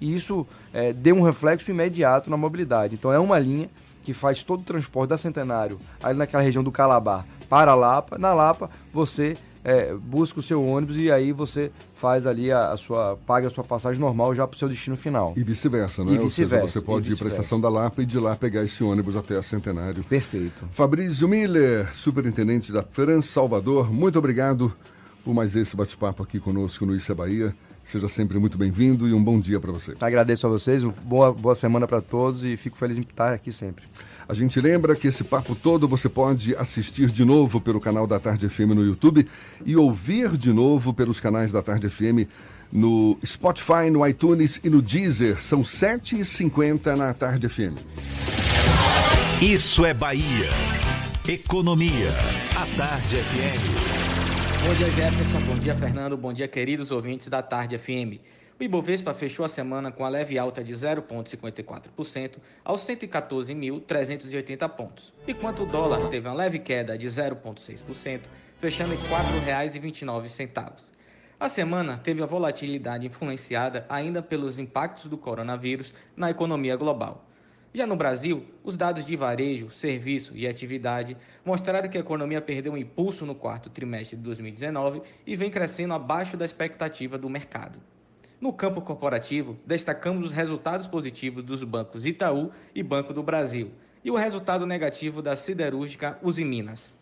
e isso é, deu um reflexo imediato na mobilidade. Então é uma linha que faz todo o transporte da Centenário ali naquela região do Calabar para a Lapa. Na Lapa você é, busca o seu ônibus e aí você faz ali a, a sua paga a sua passagem normal já para o seu destino final. E vice-versa, né? E vice-versa. Ou seja, você pode ir para a estação da Lapa e de lá pegar esse ônibus até a Centenário. Perfeito. Fabrício Miller, superintendente da Trans Salvador, muito obrigado por mais esse bate-papo aqui conosco no Isso é Bahia. Seja sempre muito bem-vindo e um bom dia para você. Agradeço a vocês, boa, boa semana para todos e fico feliz em estar aqui sempre. A gente lembra que esse papo todo você pode assistir de novo pelo canal da Tarde FM no YouTube e ouvir de novo pelos canais da Tarde FM no Spotify, no iTunes e no Deezer. São 7h50 na Tarde FM. Isso é Bahia. Economia. A Tarde FM. Bom dia, Jefferson. Bom dia, Fernando. Bom dia, queridos ouvintes da Tarde FM. O Ibovespa fechou a semana com a leve alta de 0,54% aos 114.380 pontos, enquanto o dólar teve uma leve queda de 0,6%, fechando em R$ 4,29. A semana teve a volatilidade influenciada ainda pelos impactos do coronavírus na economia global. Já no Brasil, os dados de varejo, serviço e atividade mostraram que a economia perdeu um impulso no quarto trimestre de 2019 e vem crescendo abaixo da expectativa do mercado. No campo corporativo, destacamos os resultados positivos dos bancos Itaú e Banco do Brasil e o resultado negativo da siderúrgica Usiminas.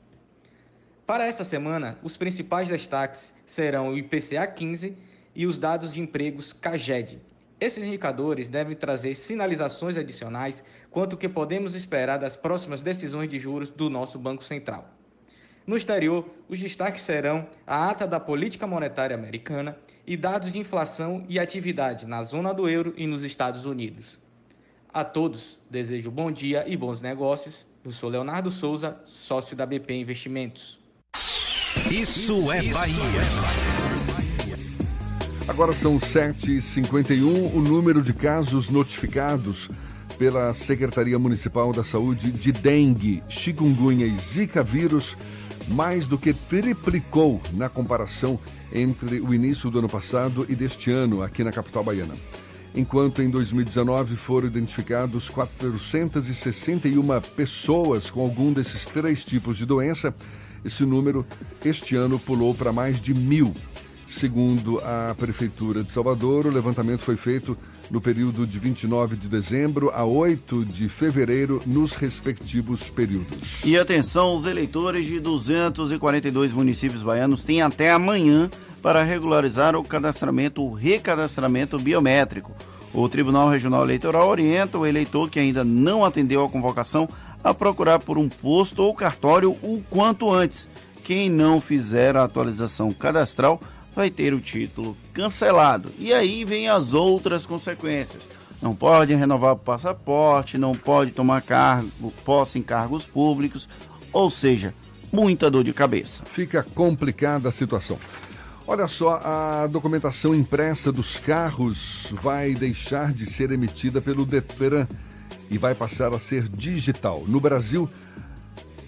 Para esta semana, os principais destaques serão o IPCA 15 e os dados de empregos CAGED. Esses indicadores devem trazer sinalizações adicionais quanto ao que podemos esperar das próximas decisões de juros do nosso Banco Central. No exterior, os destaques serão a ata da política monetária americana e dados de inflação e atividade na zona do euro e nos Estados Unidos. A todos, desejo bom dia e bons negócios. Eu sou Leonardo Souza, sócio da BP Investimentos. Isso é Bahia. Agora são 7h51. O número de casos notificados pela Secretaria Municipal da Saúde de dengue, chikungunya e zika vírus mais do que triplicou na comparação entre o início do ano passado e deste ano aqui na capital baiana. Enquanto em 2019 foram identificados 461 pessoas com algum desses três tipos de doença, esse número, este ano, pulou para mais de mil. Segundo a Prefeitura de Salvador, o levantamento foi feito no período de 29 de dezembro a 8 de fevereiro, nos respectivos períodos. E atenção, os eleitores de 242 municípios baianos têm até amanhã para regularizar o cadastramento, o recadastramento biométrico. O Tribunal Regional Eleitoral orienta o eleitor que ainda não atendeu a convocação a procurar por um posto ou cartório o quanto antes. Quem não fizer a atualização cadastral vai ter o título cancelado. E aí vem as outras consequências. Não pode renovar o passaporte, não pode tomar cargo, posse em cargos públicos, ou seja, muita dor de cabeça. Fica complicada a situação. Olha só, a documentação impressa dos carros vai deixar de ser emitida pelo Detran e vai passar a ser digital. No Brasil,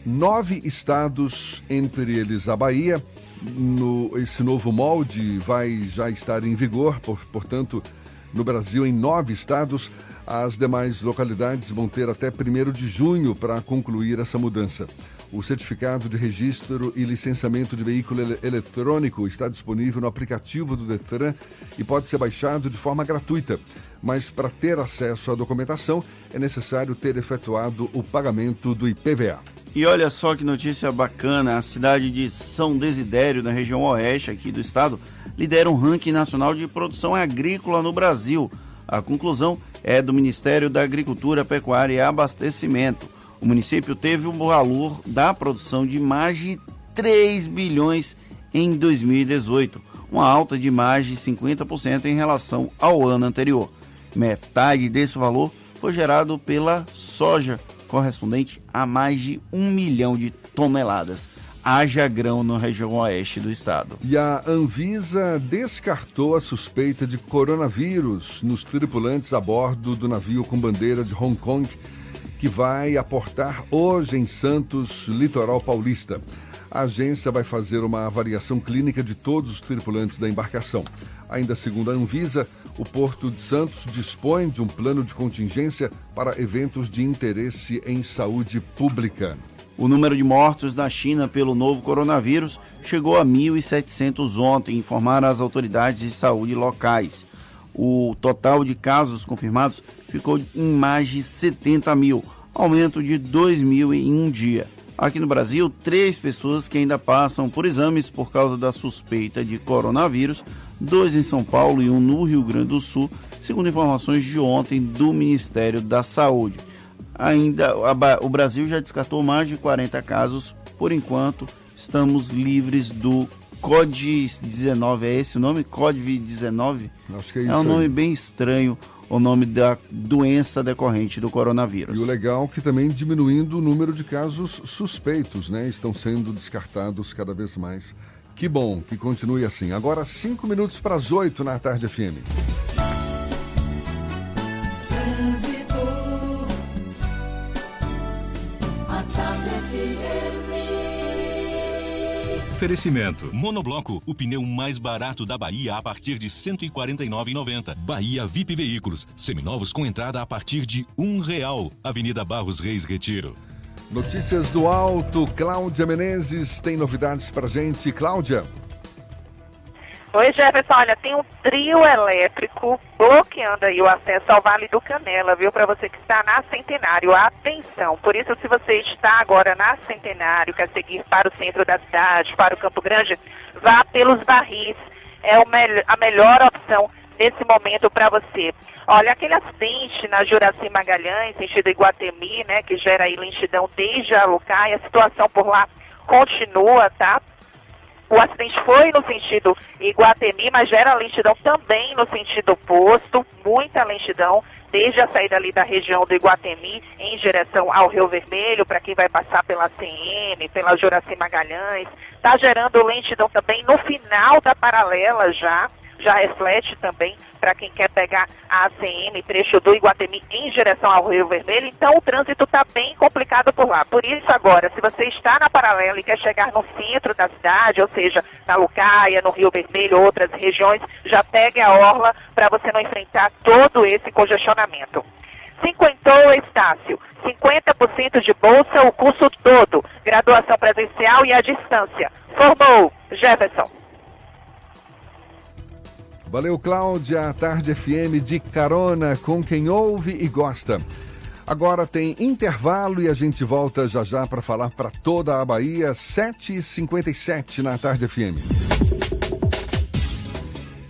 nove estados, entre eles a Bahia. No, esse novo molde vai já estar em vigor, por, portanto, no Brasil, em nove estados. As demais localidades vão ter até 1 de junho para concluir essa mudança. O certificado de registro e licenciamento de veículo ele eletrônico está disponível no aplicativo do Detran e pode ser baixado de forma gratuita. Mas para ter acesso à documentação é necessário ter efetuado o pagamento do IPVA. E olha só que notícia bacana: a cidade de São Desidério, na região oeste aqui do estado, lidera um ranking nacional de produção agrícola no Brasil. A conclusão é do Ministério da Agricultura, Pecuária e Abastecimento. O município teve um valor da produção de mais de 3 bilhões em 2018, uma alta de mais de 50% em relação ao ano anterior. Metade desse valor foi gerado pela soja, correspondente a mais de um milhão de toneladas haja grão na região oeste do estado. E a Anvisa descartou a suspeita de coronavírus nos tripulantes a bordo do navio com bandeira de Hong Kong, que vai aportar hoje em Santos, litoral paulista. A agência vai fazer uma avaliação clínica de todos os tripulantes da embarcação. Ainda segundo a Anvisa, o Porto de Santos dispõe de um plano de contingência para eventos de interesse em saúde pública. O número de mortos na China pelo novo coronavírus chegou a 1.700 ontem, informaram as autoridades de saúde locais. O total de casos confirmados ficou em mais de 70 mil, aumento de 2 mil em um dia. Aqui no Brasil, três pessoas que ainda passam por exames por causa da suspeita de coronavírus, dois em São Paulo e um no Rio Grande do Sul, segundo informações de ontem do Ministério da Saúde ainda o Brasil já descartou mais de 40 casos. Por enquanto, estamos livres do COD-19. É esse o nome? COD-19? Acho que é isso. É um nome aí. bem estranho, o nome da doença decorrente do coronavírus. E o legal é que também diminuindo o número de casos suspeitos, né? Estão sendo descartados cada vez mais. Que bom que continue assim. Agora, cinco minutos para as oito na tarde FM. Oferecimento. Monobloco, o pneu mais barato da Bahia a partir de R$ 149,90. Bahia VIP Veículos, seminovos com entrada a partir de um real. Avenida Barros Reis Retiro. Notícias do Alto, Cláudia Menezes tem novidades pra gente. Cláudia. Oi, Jefferson. Olha, tem um trio elétrico bloqueando aí o acesso ao Vale do Canela, viu? Para você que está na Centenário. Atenção. Por isso, se você está agora na Centenário, quer seguir para o centro da cidade, para o Campo Grande, vá pelos barris. É me a melhor opção nesse momento para você. Olha, aquele acidente na Juraci Magalhães, sentido Iguatemi, né, que gera aí lentidão desde a Lucai, a situação por lá continua, tá? O acidente foi no sentido Iguatemi, mas gera lentidão também no sentido oposto, muita lentidão, desde a saída ali da região do Iguatemi em direção ao Rio Vermelho, para quem vai passar pela CM, pela Juraci Magalhães. Está gerando lentidão também no final da paralela já já reflete também para quem quer pegar a ACM, trecho do Iguatemi em direção ao Rio Vermelho. Então o trânsito está bem complicado por lá. Por isso agora, se você está na paralela e quer chegar no centro da cidade, ou seja, na Lucaia, no Rio Vermelho, outras regiões, já pegue a orla para você não enfrentar todo esse congestionamento. Cinquentou, Estácio. 50% de bolsa o curso todo. Graduação presencial e à distância. Formou. Jefferson. Valeu, Cláudia. Tarde FM de carona com quem ouve e gosta. Agora tem intervalo e a gente volta já já para falar para toda a Bahia, 7h57 na Tarde FM.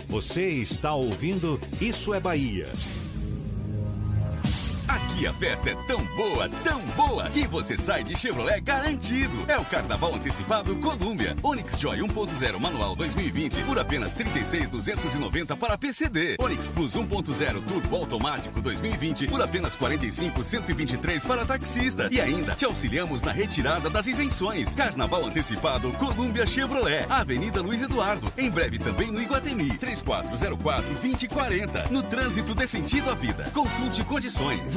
Você está ouvindo Isso é Bahia. Aqui a festa é tão boa, tão boa, que você sai de Chevrolet garantido. É o Carnaval Antecipado Colômbia. Onix Joy 1.0 Manual 2020 por apenas 36,290 para PCD. Onix Plus 1.0 Turbo Automático 2020 por apenas 45,123 para taxista. E ainda te auxiliamos na retirada das isenções. Carnaval Antecipado Colômbia Chevrolet. Avenida Luiz Eduardo. Em breve também no Iguatemi. 3404 2040. No trânsito dê sentido à vida. Consulte condições.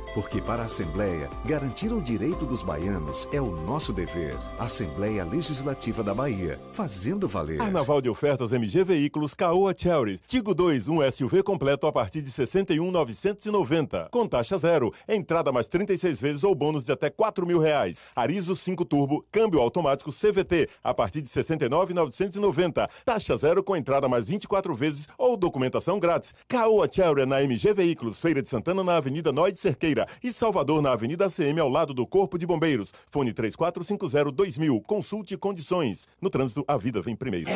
Porque para a Assembleia, garantir o direito dos baianos é o nosso dever. Assembleia Legislativa da Bahia, fazendo valer. Carnaval de ofertas MG Veículos Caoa Cherry. Tigo 2, um SUV completo a partir de 61,990. Com taxa zero, entrada mais 36 vezes ou bônus de até 4 mil reais. Arizo 5 Turbo, câmbio automático CVT a partir de 69,990. Taxa zero com entrada mais 24 vezes ou documentação grátis. Caoa Cherry na MG Veículos, Feira de Santana na Avenida Noide Cerqueira e Salvador na Avenida ACM ao lado do Corpo de Bombeiros. Fone 3450-2000. Consulte condições. No trânsito, a vida vem primeiro.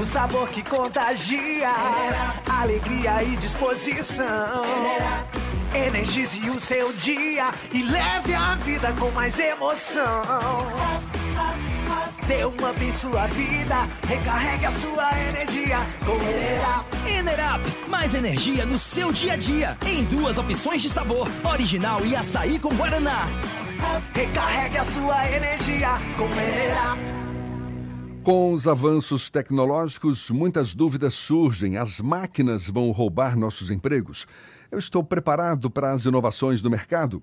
O sabor que contagia, alegria e disposição. Energize o seu dia e leve a vida com mais emoção. Dê um up em sua vida, recarregue a sua energia com Enerap. Enerap, mais energia no seu dia a dia. Em duas opções de sabor, original e açaí com guaraná. Recarregue a sua energia com Enerap. Com os avanços tecnológicos, muitas dúvidas surgem. As máquinas vão roubar nossos empregos? Eu estou preparado para as inovações do mercado?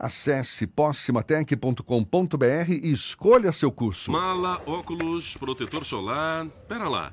Acesse possimatec.com.br e escolha seu curso. Mala, óculos, protetor solar. Pera lá.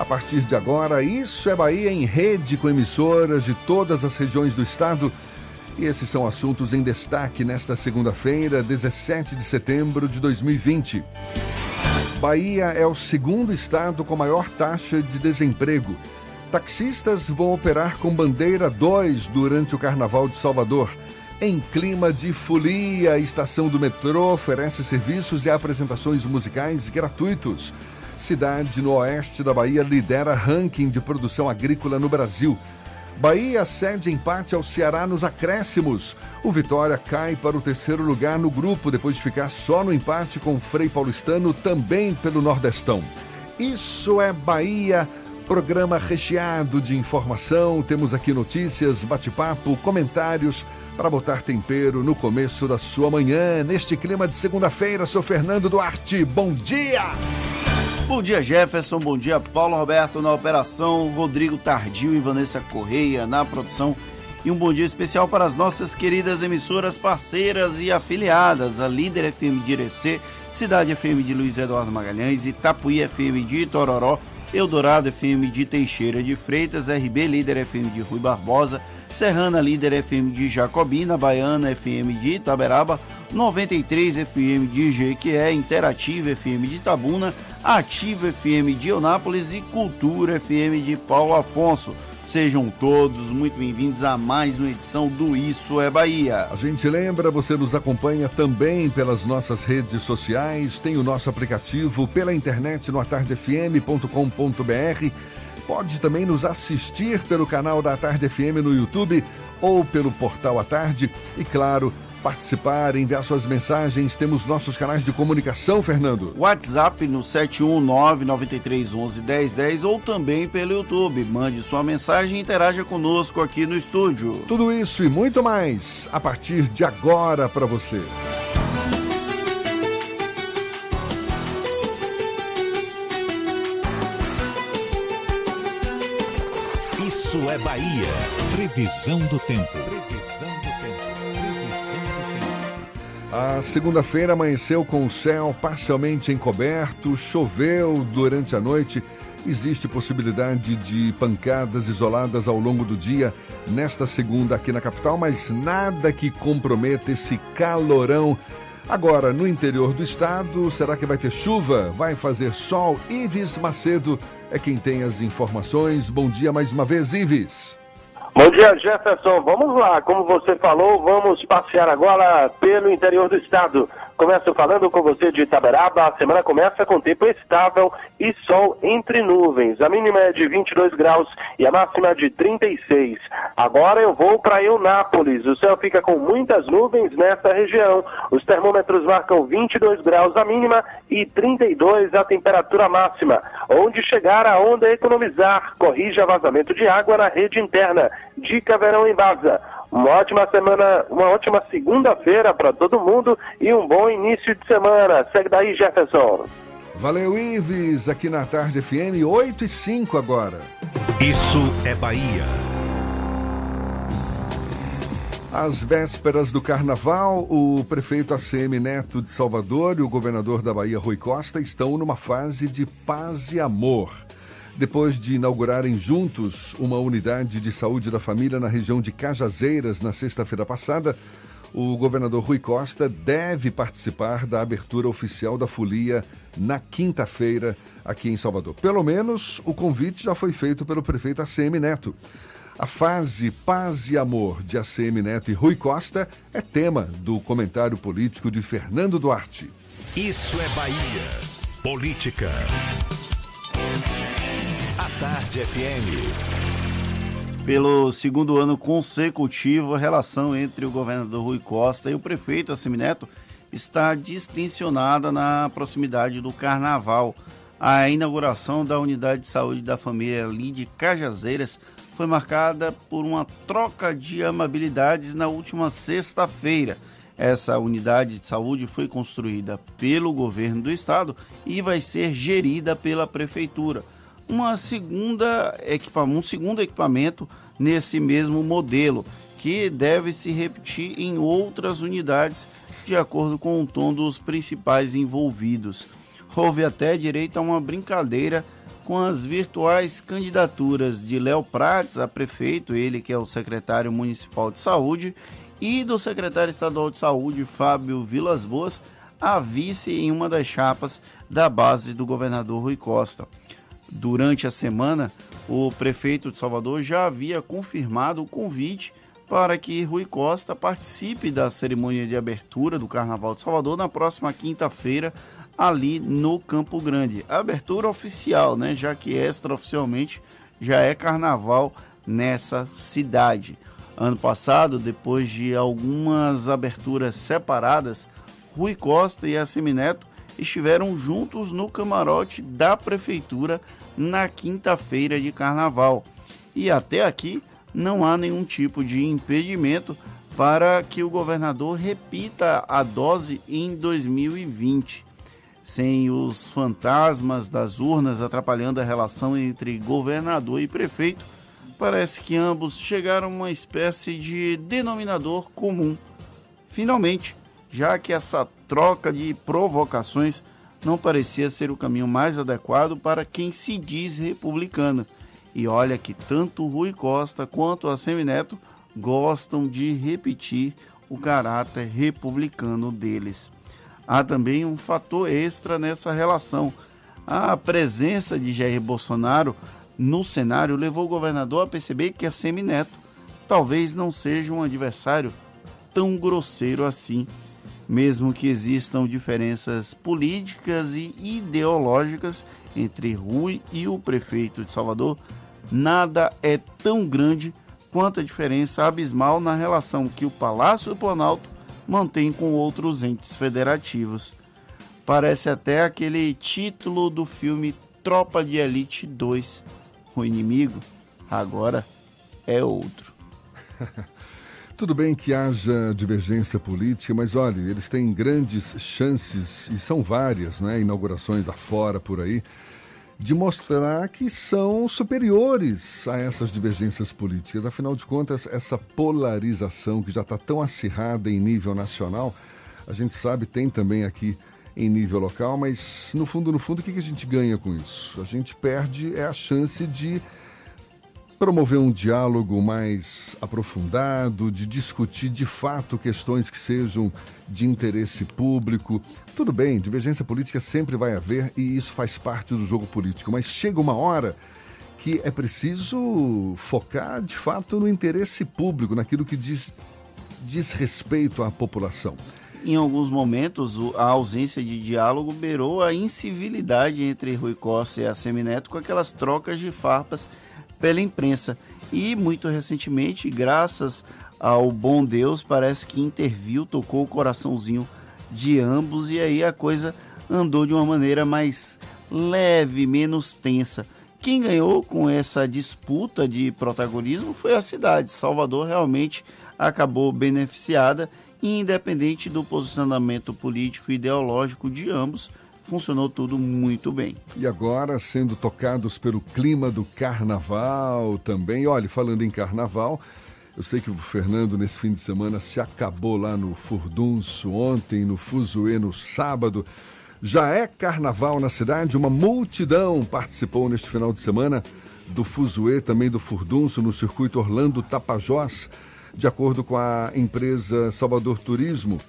A partir de agora, Isso é Bahia em rede com emissoras de todas as regiões do estado. E esses são assuntos em destaque nesta segunda-feira, 17 de setembro de 2020. Bahia é o segundo estado com maior taxa de desemprego. Taxistas vão operar com bandeira 2 durante o Carnaval de Salvador. Em clima de folia, a estação do metrô oferece serviços e apresentações musicais gratuitos. Cidade no oeste da Bahia lidera ranking de produção agrícola no Brasil. Bahia cede empate ao Ceará nos acréscimos. O Vitória cai para o terceiro lugar no grupo depois de ficar só no empate com o Frei Paulistano, também pelo Nordestão. Isso é Bahia, programa recheado de informação. Temos aqui notícias, bate-papo, comentários para botar tempero no começo da sua manhã. Neste clima de segunda-feira, sou Fernando Duarte. Bom dia! Bom dia, Jefferson. Bom dia, Paulo Roberto na operação, Rodrigo Tardio e Vanessa Correia na produção. E um bom dia especial para as nossas queridas emissoras parceiras e afiliadas, a Líder FM de Irecê, Cidade FM de Luiz Eduardo Magalhães, Itapuí FM de Itororó, Eldorado FM de Teixeira de Freitas, RB Líder FM de Rui Barbosa, Serrana Líder FM de Jacobina, Baiana FM de Itaberaba, 93 FM de Jequié, Interativa FM de Itabuna, Ativa FM de Onápolis e Cultura FM de Paulo Afonso. Sejam todos muito bem-vindos a mais uma edição do Isso é Bahia. A gente lembra, você nos acompanha também pelas nossas redes sociais, tem o nosso aplicativo pela internet no atardefm.com.br. Pode também nos assistir pelo canal da Tarde FM no YouTube ou pelo portal A Tarde. E claro, participar, enviar suas mensagens. Temos nossos canais de comunicação, Fernando. WhatsApp no 71993111010 ou também pelo YouTube. Mande sua mensagem e interaja conosco aqui no estúdio. Tudo isso e muito mais a partir de agora para você. Isso é Bahia. Previsão do tempo. A segunda-feira amanheceu com o céu parcialmente encoberto, choveu durante a noite. Existe possibilidade de pancadas isoladas ao longo do dia nesta segunda aqui na capital, mas nada que comprometa esse calorão. Agora, no interior do estado, será que vai ter chuva? Vai fazer sol? Ives Macedo é quem tem as informações. Bom dia mais uma vez, Ives. Bom dia, Jefferson. Vamos lá. Como você falou, vamos passear agora pelo interior do estado. Começo falando com você de Itaberaba. A semana começa com tempo estável e sol entre nuvens. A mínima é de 22 graus e a máxima de 36. Agora eu vou para Eunápolis. O céu fica com muitas nuvens nesta região. Os termômetros marcam 22 graus a mínima e 32 a temperatura máxima. Onde chegar a onda economizar. Corrija vazamento de água na rede interna. Dica verão em Vaza. Uma ótima semana, uma ótima segunda-feira para todo mundo e um bom início de semana. Segue daí, Jefferson. Valeu, Ives, aqui na Tarde FM, 8 e 5 agora. Isso é Bahia. Às vésperas do carnaval, o prefeito ACM Neto de Salvador e o governador da Bahia, Rui Costa, estão numa fase de paz e amor. Depois de inaugurarem juntos uma unidade de saúde da família na região de Cajazeiras na sexta-feira passada, o governador Rui Costa deve participar da abertura oficial da folia na quinta-feira aqui em Salvador. Pelo menos o convite já foi feito pelo prefeito ACM Neto. A fase Paz e Amor de ACM Neto e Rui Costa é tema do comentário político de Fernando Duarte. Isso é Bahia. Política. Tarde FM. Pelo segundo ano consecutivo, a relação entre o governador Rui Costa e o prefeito Assemineto está distensionada na proximidade do carnaval. A inauguração da unidade de saúde da família ali Cajazeiras foi marcada por uma troca de amabilidades na última sexta-feira. Essa unidade de saúde foi construída pelo governo do estado e vai ser gerida pela prefeitura. Uma segunda equipa um segundo equipamento nesse mesmo modelo, que deve se repetir em outras unidades, de acordo com o tom dos principais envolvidos. Houve até direito a uma brincadeira com as virtuais candidaturas de Léo Prates a prefeito, ele que é o secretário municipal de saúde, e do secretário estadual de saúde, Fábio Vilas Boas, a vice em uma das chapas da base do governador Rui Costa. Durante a semana, o prefeito de Salvador já havia confirmado o convite para que Rui Costa participe da cerimônia de abertura do Carnaval de Salvador na próxima quinta-feira, ali no Campo Grande. Abertura oficial, né? Já que extraoficialmente já é carnaval nessa cidade. Ano passado, depois de algumas aberturas separadas, Rui Costa e Assemineto estiveram juntos no camarote da prefeitura na quinta-feira de carnaval. E até aqui não há nenhum tipo de impedimento para que o governador repita a dose em 2020 sem os fantasmas das urnas atrapalhando a relação entre governador e prefeito, parece que ambos chegaram a uma espécie de denominador comum. Finalmente, já que essa troca de provocações não parecia ser o caminho mais adequado para quem se diz republicano. E olha que tanto Rui Costa quanto a Semineto gostam de repetir o caráter republicano deles há também um fator extra nessa relação. A presença de Jair Bolsonaro no cenário levou o governador a perceber que a Semineto talvez não seja um adversário tão grosseiro assim, mesmo que existam diferenças políticas e ideológicas entre Rui e o prefeito de Salvador, nada é tão grande quanto a diferença abismal na relação que o Palácio do Planalto mantém com outros entes federativos. Parece até aquele título do filme Tropa de Elite 2. O inimigo agora é outro. Tudo bem que haja divergência política, mas olha, eles têm grandes chances, e são várias, né? Inaugurações afora por aí, de mostrar que são superiores a essas divergências políticas. Afinal de contas, essa polarização que já está tão acirrada em nível nacional, a gente sabe tem também aqui em nível local, mas no fundo, no fundo, o que a gente ganha com isso? A gente perde é a chance de promover um diálogo mais aprofundado, de discutir de fato questões que sejam de interesse público. Tudo bem, divergência política sempre vai haver e isso faz parte do jogo político, mas chega uma hora que é preciso focar de fato no interesse público, naquilo que diz, diz respeito à população. Em alguns momentos, a ausência de diálogo beirou a incivilidade entre Rui Costa e a Semineto com aquelas trocas de farpas pela imprensa. E muito recentemente, graças ao bom Deus, parece que interviu, tocou o coraçãozinho de ambos e aí a coisa andou de uma maneira mais leve, menos tensa. Quem ganhou com essa disputa de protagonismo foi a cidade. Salvador realmente acabou beneficiada independente do posicionamento político e ideológico de ambos, funcionou tudo muito bem. E agora, sendo tocados pelo clima do carnaval também, olha, falando em carnaval, eu sei que o Fernando, nesse fim de semana, se acabou lá no Furdunço, ontem no Fuzuê, no sábado. Já é carnaval na cidade, uma multidão participou neste final de semana do Fuzuê, também do Furdunço, no circuito Orlando Tapajós, de acordo com a empresa Salvador Turismo.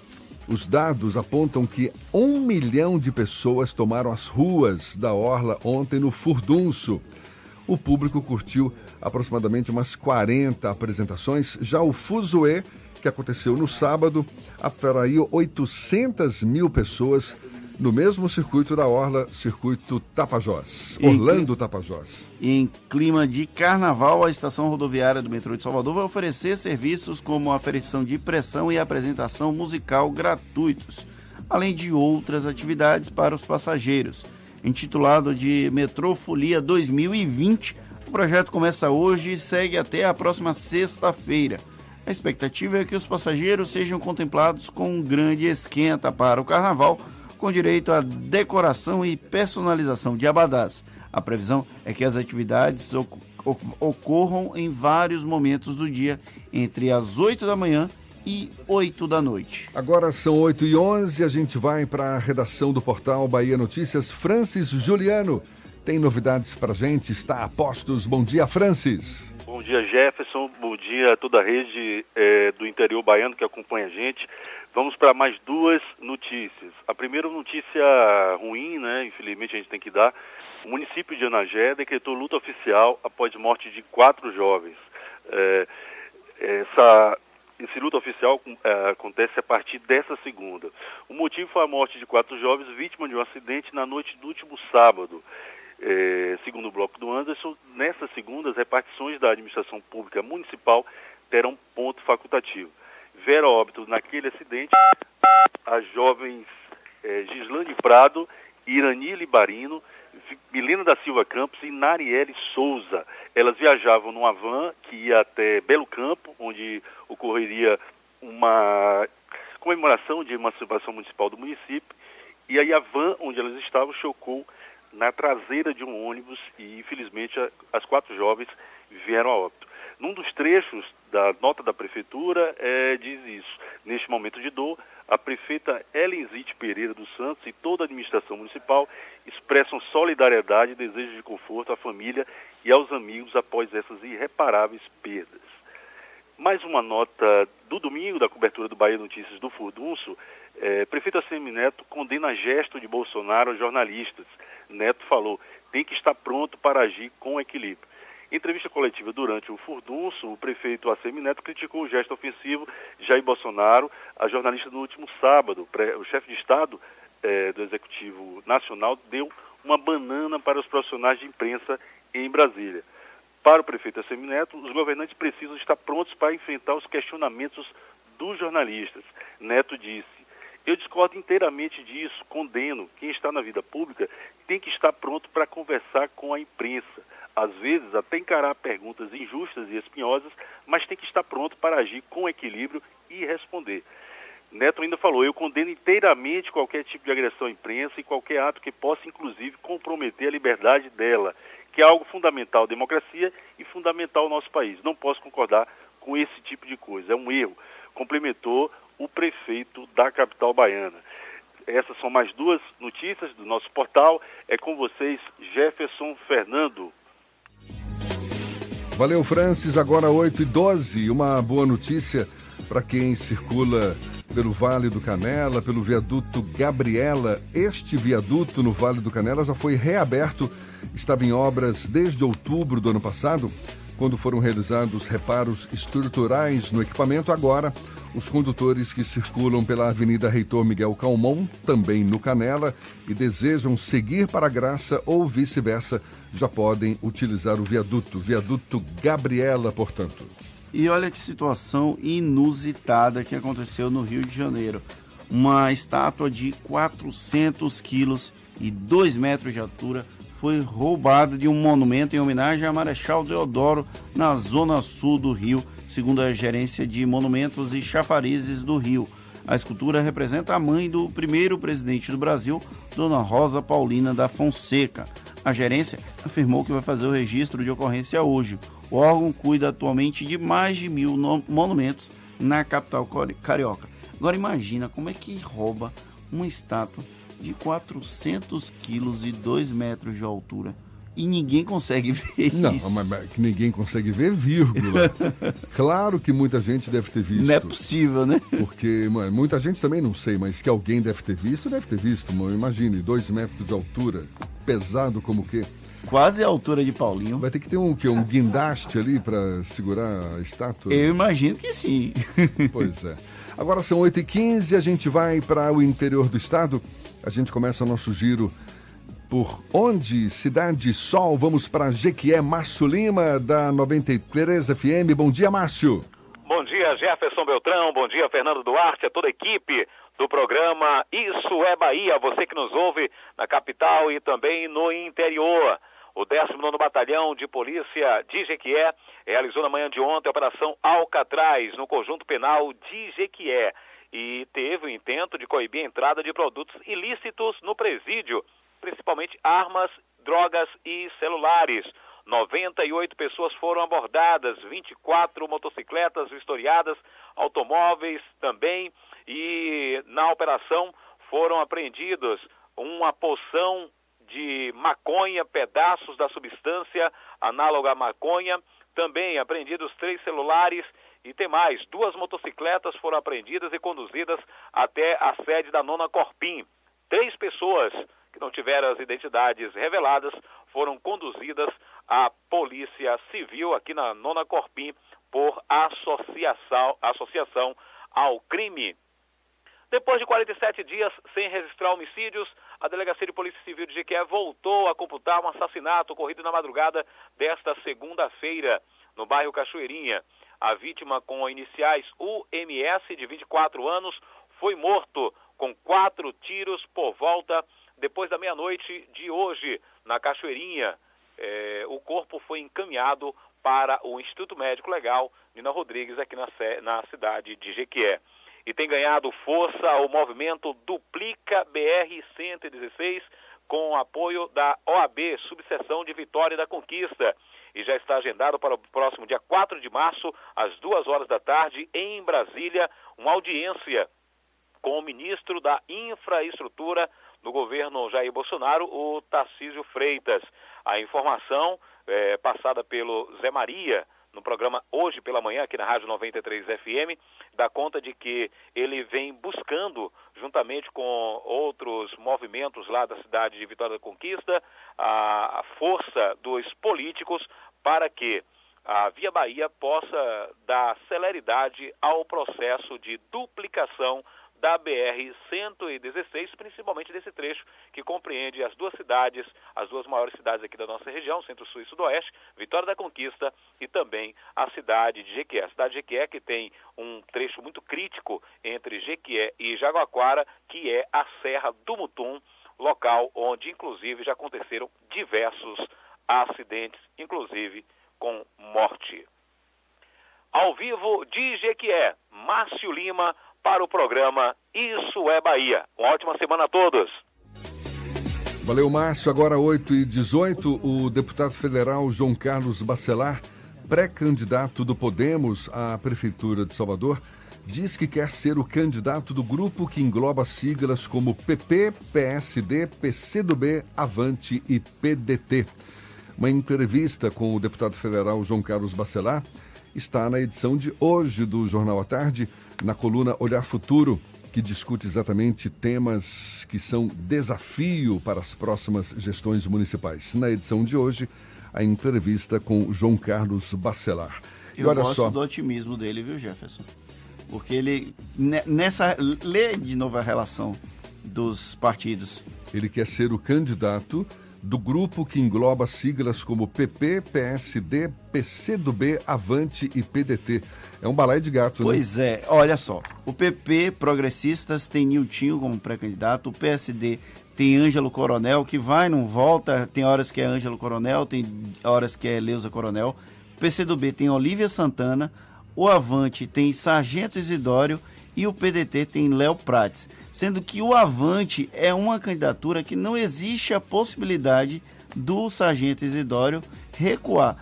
Os dados apontam que um milhão de pessoas tomaram as ruas da Orla ontem no Furdunço. o público curtiu aproximadamente umas 40 apresentações. Já o Fuzue, que aconteceu no sábado, atraiu 800 mil pessoas no mesmo circuito da Orla, circuito Tapajós, Em Orlando Tapajós. Em clima de carnaval, a estação rodoviária do metrô de Salvador vai oferecer serviços como aferição de pressão e apresentação musical gratuitos, além de outras atividades para os passageiros. Intitulado de Metrofolia 2020, o projeto começa hoje e segue até a próxima sexta-feira. A expectativa é que os passageiros sejam contemplados com um grande esquenta para o carnaval, com direito à decoração e personalização de abadás. A previsão é que as atividades oc- oc- ocorram em vários momentos do dia, entre as 8 da manhã e 8 da noite. Agora são 8 e 11 a gente vai para a redação do portal Bahia Notícias. Francis Juliano tem novidades para gente, está a postos. Bom dia, Francis. Bom dia, Jefferson. Bom dia a toda a rede eh, do interior baiano que acompanha a gente. Vamos para mais duas notícias. A primeira notícia ruim, né? Infelizmente a gente tem que dar. O município de Anagé decretou luta oficial após morte de quatro jovens. Eh, essa, esse luta oficial eh, acontece a partir dessa segunda. O motivo foi a morte de quatro jovens vítimas de um acidente na noite do último sábado. Eh, segundo o bloco do Anderson, nessas segundas, repartições da administração pública municipal terão ponto facultativo. Vera óbito naquele acidente as jovens eh, Gislane Prado, Irani Libarino, Milena da Silva Campos e Narielle Souza. Elas viajavam numa van que ia até Belo Campo, onde ocorreria uma comemoração de emancipação municipal do município. E aí a van onde elas estavam chocou na traseira de um ônibus e infelizmente a- as quatro jovens vieram a óbito. Num dos trechos da nota da prefeitura eh, diz isso. Neste momento de dor, a prefeita Elenzite Pereira dos Santos e toda a administração municipal expressam solidariedade e desejo de conforto à família e aos amigos após essas irreparáveis perdas. Mais uma nota do domingo da cobertura do Bahia Notícias do Furdunço. Eh, prefeito ACM Neto condena gesto de Bolsonaro aos jornalistas. Neto falou, tem que estar pronto para agir com equilíbrio. Em entrevista coletiva durante o Furdunço, o prefeito ACM Neto criticou o gesto ofensivo de Jair Bolsonaro a jornalista no último sábado. O chefe de Estado eh, do Executivo Nacional deu uma banana para os profissionais de imprensa em Brasília. Para o prefeito ACM Neto, os governantes precisam estar prontos para enfrentar os questionamentos dos jornalistas. Neto disse, eu discordo inteiramente disso, condeno. Quem está na vida pública tem que estar pronto para conversar com a imprensa. Às vezes, até encarar perguntas injustas e espinhosas, mas tem que estar pronto para agir com equilíbrio e responder. Neto ainda falou, eu condeno inteiramente qualquer tipo de agressão à imprensa e qualquer ato que possa, inclusive, comprometer a liberdade dela, que é algo fundamental à democracia e fundamental ao nosso país. Não posso concordar com esse tipo de coisa, é um erro. Complementou o prefeito da capital baiana. Essas são mais duas notícias do nosso portal. É com vocês, Jefferson Fernando. Valeu, Francis. Agora 8 e 12. Uma boa notícia para quem circula pelo Vale do Canela, pelo viaduto Gabriela. Este viaduto no Vale do Canela já foi reaberto, estava em obras desde outubro do ano passado, quando foram realizados reparos estruturais no equipamento. Agora, os condutores que circulam pela Avenida Reitor Miguel Calmon, também no Canela, e desejam seguir para a Graça ou vice-versa, já podem utilizar o viaduto, viaduto Gabriela, portanto. E olha que situação inusitada que aconteceu no Rio de Janeiro. Uma estátua de 400 quilos e 2 metros de altura foi roubada de um monumento em homenagem a Marechal Deodoro na zona sul do Rio, segundo a gerência de monumentos e chafarizes do Rio. A escultura representa a mãe do primeiro presidente do Brasil, Dona Rosa Paulina da Fonseca. A gerência afirmou que vai fazer o registro de ocorrência hoje. O órgão cuida atualmente de mais de mil monumentos na capital carioca. Agora imagina como é que rouba uma estátua de 400 quilos e 2 metros de altura e ninguém consegue ver Não, isso. mas, mas que ninguém consegue ver vírgula. claro que muita gente deve ter visto. Não é possível, né? Porque mano, muita gente também não sei, mas que alguém deve ter visto, deve ter visto. Mano, imagine, dois metros de altura, pesado como o quê? Quase a altura de Paulinho. Vai ter que ter um, que, um guindaste ali para segurar a estátua? Eu imagino que sim. Pois é. Agora são 8h15, a gente vai para o interior do estado. A gente começa o nosso giro por onde? Cidade Sol. Vamos para Jequié, Márcio Lima, da 93 FM. Bom dia, Márcio. Bom dia, Jefferson Beltrão. Bom dia, Fernando Duarte, a toda a equipe do programa Isso é Bahia. Você que nos ouve na capital e também no interior. O 19 Batalhão de Polícia de Jequié realizou na manhã de ontem a Operação Alcatraz no conjunto penal de Jequié e teve o intento de coibir a entrada de produtos ilícitos no presídio, principalmente armas, drogas e celulares. 98 pessoas foram abordadas, 24 motocicletas vistoriadas, automóveis também, e na operação foram apreendidos uma poção de maconha, pedaços da substância análoga à maconha, também apreendidos três celulares e tem mais, duas motocicletas foram apreendidas e conduzidas até a sede da Nona Corpim. Três pessoas que não tiveram as identidades reveladas foram conduzidas à Polícia Civil aqui na Nona Corpim por associação, associação ao crime. Depois de 47 dias sem registrar homicídios, a Delegacia de Polícia Civil de Jequié voltou a computar um assassinato ocorrido na madrugada desta segunda-feira, no bairro Cachoeirinha. A vítima, com iniciais UMS, de 24 anos, foi morto com quatro tiros por volta depois da meia-noite de hoje, na Cachoeirinha. É, o corpo foi encaminhado para o Instituto Médico Legal Nina Rodrigues, aqui na, na cidade de Jequié e tem ganhado força o movimento Duplica BR-116 com apoio da OAB, subseção de Vitória da Conquista. E já está agendado para o próximo dia 4 de março, às duas horas da tarde, em Brasília, uma audiência com o ministro da Infraestrutura do governo Jair Bolsonaro, o Tarcísio Freitas. A informação é, passada pelo Zé Maria, no programa hoje pela manhã, aqui na Rádio 93 FM, dá conta de que ele vem buscando, juntamente com outros movimentos lá da cidade de Vitória da Conquista, a, a força dos políticos para que a Via Bahia possa dar celeridade ao processo de duplicação da BR-116, principalmente desse trecho que compreende as duas cidades, as duas maiores cidades aqui da nossa região, Centro-Sul e Sudoeste, Vitória da Conquista e também a cidade de Jequié. A cidade de Jequié que tem um trecho muito crítico entre Jequié e Jaguaquara, que é a Serra do Mutum, local onde inclusive já aconteceram diversos acidentes, inclusive com morte. Ao vivo de Jequié, Márcio Lima, para o programa Isso é Bahia. Uma ótima semana a todos. Valeu, Márcio. Agora 8 e 18 o deputado federal João Carlos Bacelar, pré-candidato do Podemos à Prefeitura de Salvador, diz que quer ser o candidato do grupo que engloba siglas como PP, PSD, PCdoB, Avante e PDT. Uma entrevista com o deputado federal João Carlos Bacelar está na edição de hoje do Jornal à Tarde, na coluna Olhar Futuro, que discute exatamente temas que são desafio para as próximas gestões municipais. Na edição de hoje, a entrevista com João Carlos Bacelar. Eu olha gosto só... do otimismo dele, viu, Jefferson? Porque ele, nessa. Lê de novo a relação dos partidos. Ele quer ser o candidato do grupo que engloba siglas como PP, PSD, PCdoB, Avante e PDT. É um balai de gato, pois né? Pois é, olha só. O PP, progressistas, tem Niltinho como pré-candidato, o PSD tem Ângelo Coronel, que vai, não volta, tem horas que é Ângelo Coronel, tem horas que é Leusa Coronel. O PCdoB tem Olívia Santana, o Avante tem Sargento Isidório e o PDT tem Léo Prates, sendo que o Avante é uma candidatura que não existe a possibilidade do Sargento Isidório recuar.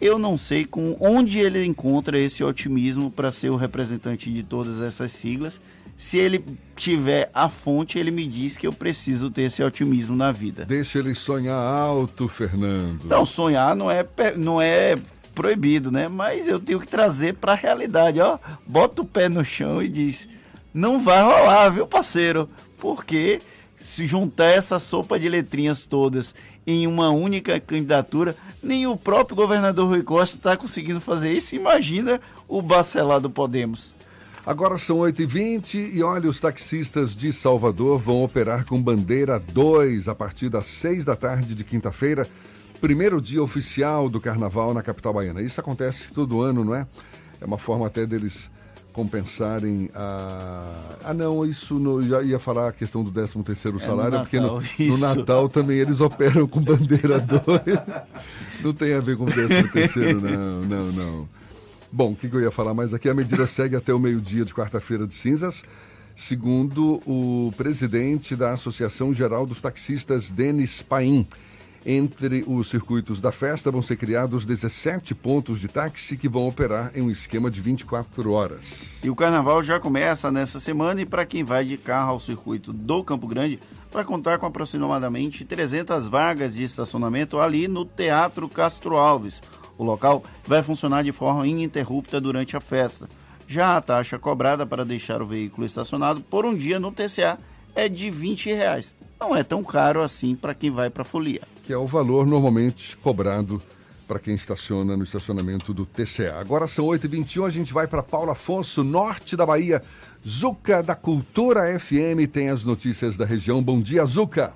Eu não sei com onde ele encontra esse otimismo para ser o representante de todas essas siglas. Se ele tiver a fonte, ele me diz que eu preciso ter esse otimismo na vida. Deixa ele sonhar alto, Fernando. Não, sonhar não é, não é proibido, né? Mas eu tenho que trazer para a realidade, ó. Bota o pé no chão e diz: "Não vai rolar, viu, parceiro?" Porque se juntar essa sopa de letrinhas todas em uma única candidatura, nem o próprio governador Rui Costa está conseguindo fazer isso. Imagina o Bacelar do Podemos. Agora são 8h20 e olha, os taxistas de Salvador vão operar com bandeira 2 a partir das 6 da tarde de quinta-feira, primeiro dia oficial do carnaval na capital baiana. Isso acontece todo ano, não é? É uma forma até deles compensarem a. Ah, não, isso já ia falar a questão do 13 terceiro salário, é no porque no, Natal, no. Natal também eles operam com bandeira 2. não tem a ver com o 13 terceiro, não, não, não. Bom, o que, que eu ia falar mais aqui? A medida segue até o meio-dia de quarta-feira de cinzas, segundo o presidente da Associação Geral dos Taxistas, Denis Paim. Entre os circuitos da festa vão ser criados 17 pontos de táxi que vão operar em um esquema de 24 horas. E o carnaval já começa nessa semana e para quem vai de carro ao circuito do Campo Grande, vai contar com aproximadamente 300 vagas de estacionamento ali no Teatro Castro Alves. O local vai funcionar de forma ininterrupta durante a festa. Já a taxa cobrada para deixar o veículo estacionado por um dia no TCA é de 20 reais. Não é tão caro assim para quem vai para a folia. Que é o valor normalmente cobrado para quem estaciona no estacionamento do TCA. Agora são 8h21, a gente vai para Paulo Afonso, norte da Bahia. Zuca da Cultura FM tem as notícias da região. Bom dia, Zuca.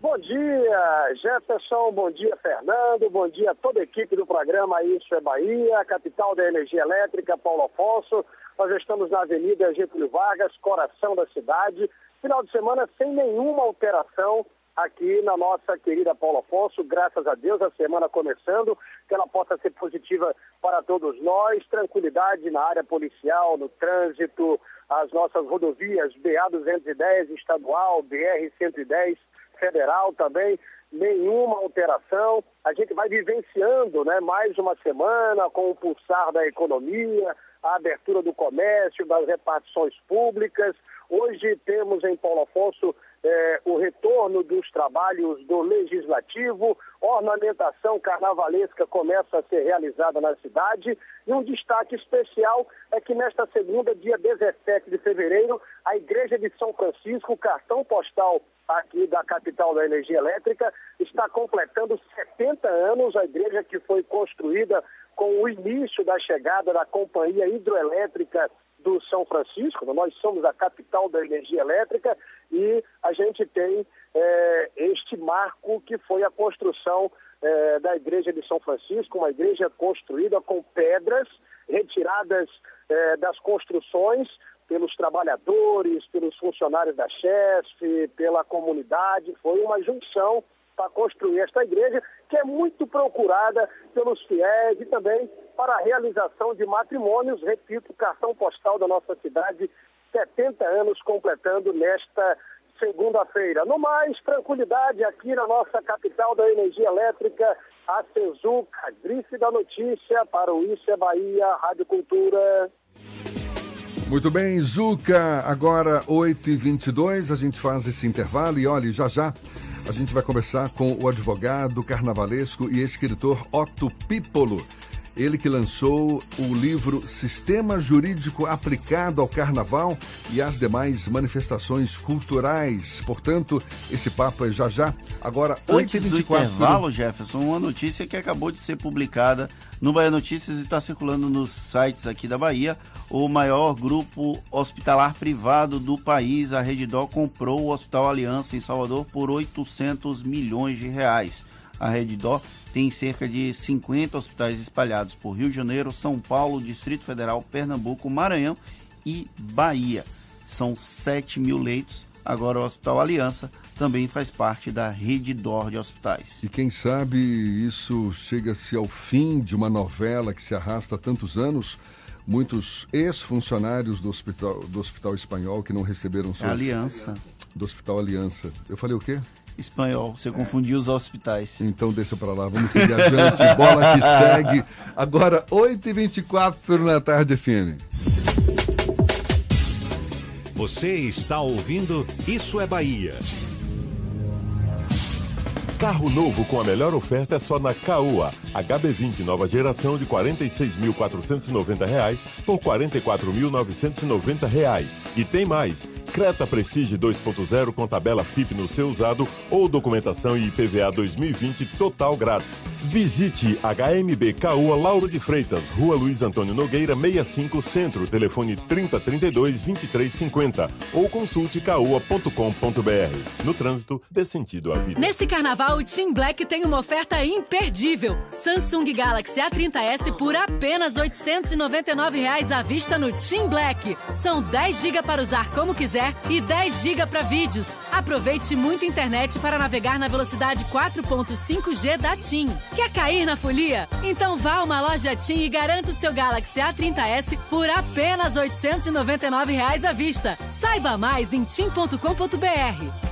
Bom dia, Jefferson, bom dia, Fernando, bom dia a toda a equipe do programa Isso é Bahia, capital da energia elétrica, Paulo Afonso. Nós estamos na Avenida Getúlio Vargas, coração da cidade. Final de semana sem nenhuma alteração aqui na nossa querida Paulo Afonso. Graças a Deus, a semana começando, que ela possa ser positiva para todos nós. Tranquilidade na área policial, no trânsito, as nossas rodovias BA-210 estadual, BR-110 federal também, nenhuma alteração. A gente vai vivenciando né, mais uma semana com o pulsar da economia, a abertura do comércio, das repartições públicas. Hoje temos em Paulo Afonso eh, o retorno dos trabalhos do Legislativo, ornamentação carnavalesca começa a ser realizada na cidade. E um destaque especial é que nesta segunda, dia 17 de fevereiro, a Igreja de São Francisco, cartão postal aqui da capital da energia elétrica, está completando 70 anos, a igreja que foi construída com o início da chegada da Companhia Hidroelétrica do São Francisco. Nós somos a capital da energia elétrica e a gente tem eh, este marco que foi a construção eh, da igreja de São Francisco, uma igreja construída com pedras retiradas eh, das construções pelos trabalhadores, pelos funcionários da CHESF, pela comunidade. Foi uma junção para construir esta igreja, que é muito procurada pelos fiéis e também para a realização de matrimônios. Repito, cartão postal da nossa cidade, 70 anos completando nesta segunda-feira. No mais, tranquilidade aqui na nossa capital da energia elétrica, a Cezuca, grife da notícia para o Isso é Bahia, Rádio Cultura. Muito bem, Zuca, agora 8h22, a gente faz esse intervalo e olha, já já a gente vai conversar com o advogado carnavalesco e escritor Otto Pipolo. Ele que lançou o livro Sistema Jurídico Aplicado ao Carnaval e às demais manifestações culturais. Portanto, esse papo é já já. Agora, Antes do 8h24. intervalo, Jefferson, uma notícia que acabou de ser publicada no Bahia Notícias e está circulando nos sites aqui da Bahia. O maior grupo hospitalar privado do país, a Redidó, comprou o Hospital Aliança em Salvador por 800 milhões de reais. A Redidó tem cerca de 50 hospitais espalhados por Rio de Janeiro, São Paulo, Distrito Federal, Pernambuco, Maranhão e Bahia. São 7 mil leitos. Agora o Hospital Aliança também faz parte da rede DOR de hospitais. E quem sabe isso chega-se ao fim de uma novela que se arrasta há tantos anos. Muitos ex-funcionários do hospital, do hospital Espanhol que não receberam suas... Aliança. Do Hospital Aliança. Eu falei o quê? Espanhol, você confundiu os hospitais. Então deixa pra lá, vamos seguir adiante. Bola que segue. Agora, 8h24 na Tarde FM. Você está ouvindo Isso é Bahia. Carro novo com a melhor oferta é só na Caoa. HB20 nova geração de 46.490 reais por 44.990 reais. E tem mais. Creta Prestige 2.0 com tabela FIP no seu usado ou documentação e IPVA 2020 total grátis. Visite HMB Caoa Lauro de Freitas, Rua Luiz Antônio Nogueira 65 Centro, telefone 3032 2350 ou consulte caoa.com.br. No trânsito, dê sentido à vida. Nesse carnaval, o Team Black tem uma oferta imperdível. Samsung Galaxy A30s por apenas 899 reais à vista no Team Black. São 10 GB para usar como quiser e 10 GB para vídeos. Aproveite muita internet para navegar na velocidade 4.5G da TIM. Quer cair na folia? Então vá a uma loja TIM e garanta o seu Galaxy A30s por apenas 899 reais à vista. Saiba mais em tim.com.br.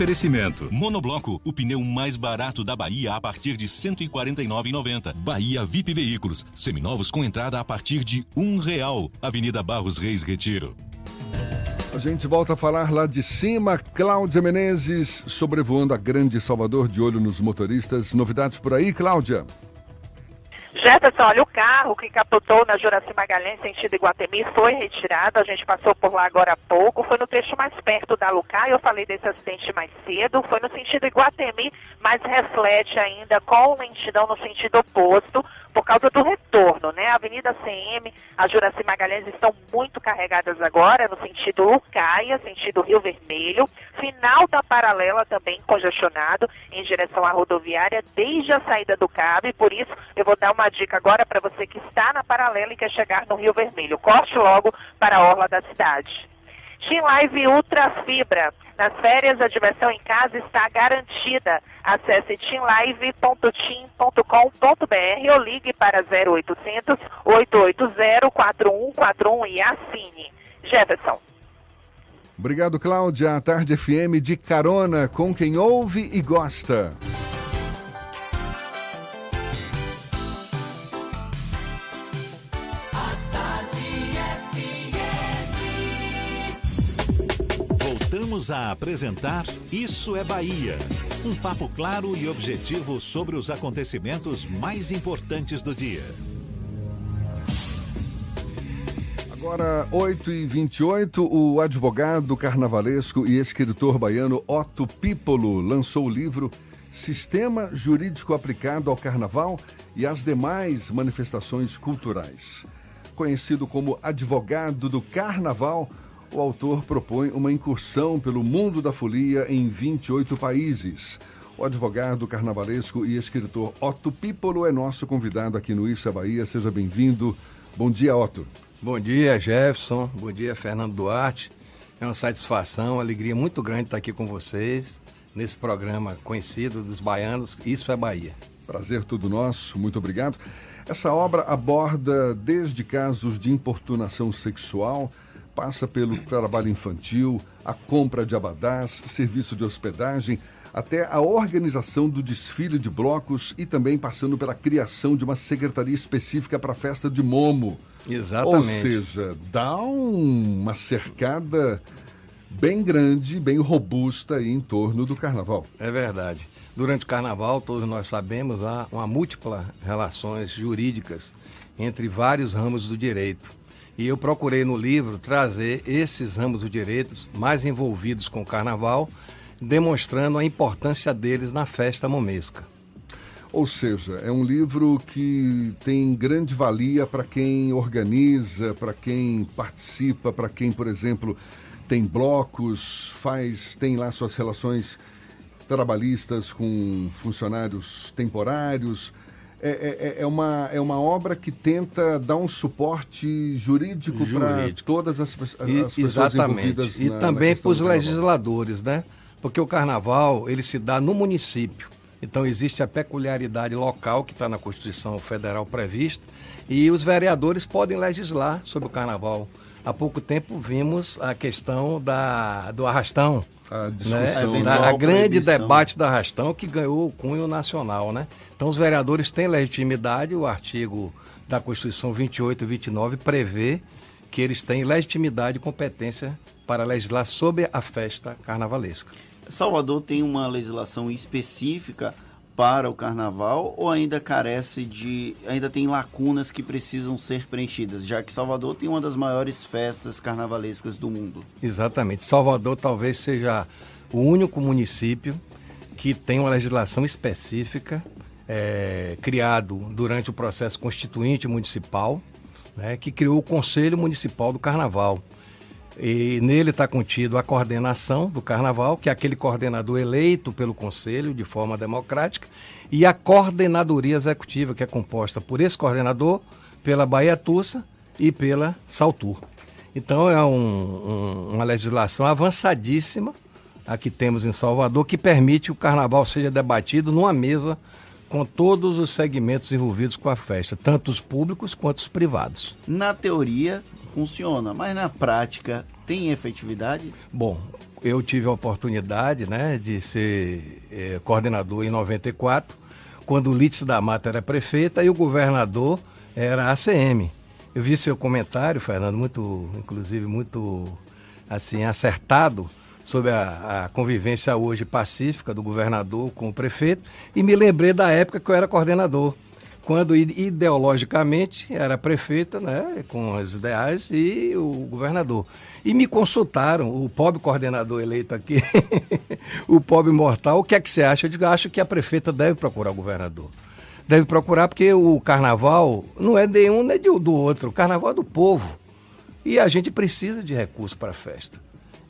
Oferecimento. Monobloco, o pneu mais barato da Bahia a partir de R$ 149,90. Bahia VIP Veículos, seminovos com entrada a partir de um real. Avenida Barros Reis Retiro. A gente volta a falar lá de cima. Cláudia Menezes sobrevoando a grande Salvador de olho nos motoristas. Novidades por aí, Cláudia? Jefferson, olha, o carro que capotou na Juraci Magalhães, sentido Iguatemi, foi retirado. A gente passou por lá agora há pouco. Foi no trecho mais perto da Lucai. Eu falei desse acidente mais cedo. Foi no sentido Iguatemi, mas reflete ainda com lentidão no sentido oposto por causa do retorno, né? A Avenida CM, a Juraci Magalhães estão muito carregadas agora no sentido Lucaia, sentido Rio Vermelho. Final da paralela também congestionado em direção à rodoviária desde a saída do CAB. Por isso, eu vou dar uma dica agora para você que está na paralela e quer chegar no Rio Vermelho. Corte logo para a orla da cidade. Team Live Ultra Fibra. Nas férias, a diversão em casa está garantida. Acesse teamlive.team.com.br ou ligue para 0800 880 4141 e assine. Jefferson. Obrigado, Cláudia. A Tarde FM de carona com quem ouve e gosta. Voltamos a apresentar Isso é Bahia. Um papo claro e objetivo sobre os acontecimentos mais importantes do dia. Agora, 8h28, o advogado carnavalesco e escritor baiano Otto Pipolo lançou o livro Sistema Jurídico Aplicado ao Carnaval e às demais manifestações culturais. Conhecido como advogado do carnaval, o autor propõe uma incursão pelo mundo da folia em 28 países. O advogado carnavalesco e escritor Otto Pipolo é nosso convidado aqui no Isso é Bahia. Seja bem-vindo. Bom dia, Otto. Bom dia, Jefferson. Bom dia, Fernando Duarte. É uma satisfação, uma alegria muito grande estar aqui com vocês nesse programa conhecido dos baianos Isso é Bahia. Prazer todo nosso, muito obrigado. Essa obra aborda desde casos de importunação sexual, passa pelo trabalho infantil, a compra de abadás, serviço de hospedagem, até a organização do desfile de blocos e também passando pela criação de uma secretaria específica para a festa de Momo. Exatamente. Ou seja, dá um- uma cercada bem grande, bem robusta aí em torno do carnaval. É verdade. Durante o carnaval, todos nós sabemos, há uma múltipla relações jurídicas entre vários ramos do direito. E eu procurei no livro trazer esses ramos do direito mais envolvidos com o carnaval, demonstrando a importância deles na festa momesca. Ou seja, é um livro que tem grande valia para quem organiza, para quem participa, para quem, por exemplo, tem blocos, faz, tem lá suas relações trabalhistas com funcionários temporários. É, é, é, uma, é uma obra que tenta dar um suporte jurídico, para Jurídico. todas as, as E- pessoas envolvidas Exatamente. E na- também para os legisladores, né? Porque o carnaval, ele se dá no município. Então existe a peculiaridade local que está na Constituição Federal prevista e os vereadores podem legislar sobre o carnaval. Há pouco tempo vimos a questão da, do arrastão. A né? discussão. Da- a grande proibição. debate da arrastão que ganhou o cunho nacional, né? Então os vereadores têm legitimidade, o artigo da Constituição 28 e 29 prevê que eles têm legitimidade e competência para legislar sobre a festa carnavalesca. Salvador tem uma legislação específica para o carnaval ou ainda carece de. ainda tem lacunas que precisam ser preenchidas, já que Salvador tem uma das maiores festas carnavalescas do mundo? Exatamente. Salvador talvez seja o único município que tem uma legislação específica é, criado durante o processo constituinte municipal, né, que criou o Conselho Municipal do Carnaval. E nele está contido a coordenação do Carnaval, que é aquele coordenador eleito pelo Conselho de forma democrática, e a coordenadoria executiva, que é composta por esse coordenador, pela Bahia Tussa e pela Saltur. Então é um- um- uma legislação avançadíssima a que temos em Salvador, que permite que o carnaval seja debatido numa mesa com todos os segmentos envolvidos com a festa, tanto os públicos quanto os privados. Na teoria funciona, mas na prática tem efetividade? Bom, eu tive a oportunidade né, de ser eh, coordenador em 94, quando o Lídice da Mata era prefeita e o governador era ACM. Eu vi seu comentário, Fernando, muito, inclusive muito assim acertado sobre a, a convivência hoje pacífica do governador com o prefeito e me lembrei da época que eu era coordenador quando ide- ideologicamente era prefeita, né, com os ideais e o governador. E me consultaram, o pobre coordenador eleito aqui, o pobre mortal, o que é que você acha? Eu digo, acho que a prefeita deve procurar o governador. Deve procurar porque o carnaval não é de um nem do outro, o carnaval é do povo. E a gente precisa de recursos para a festa.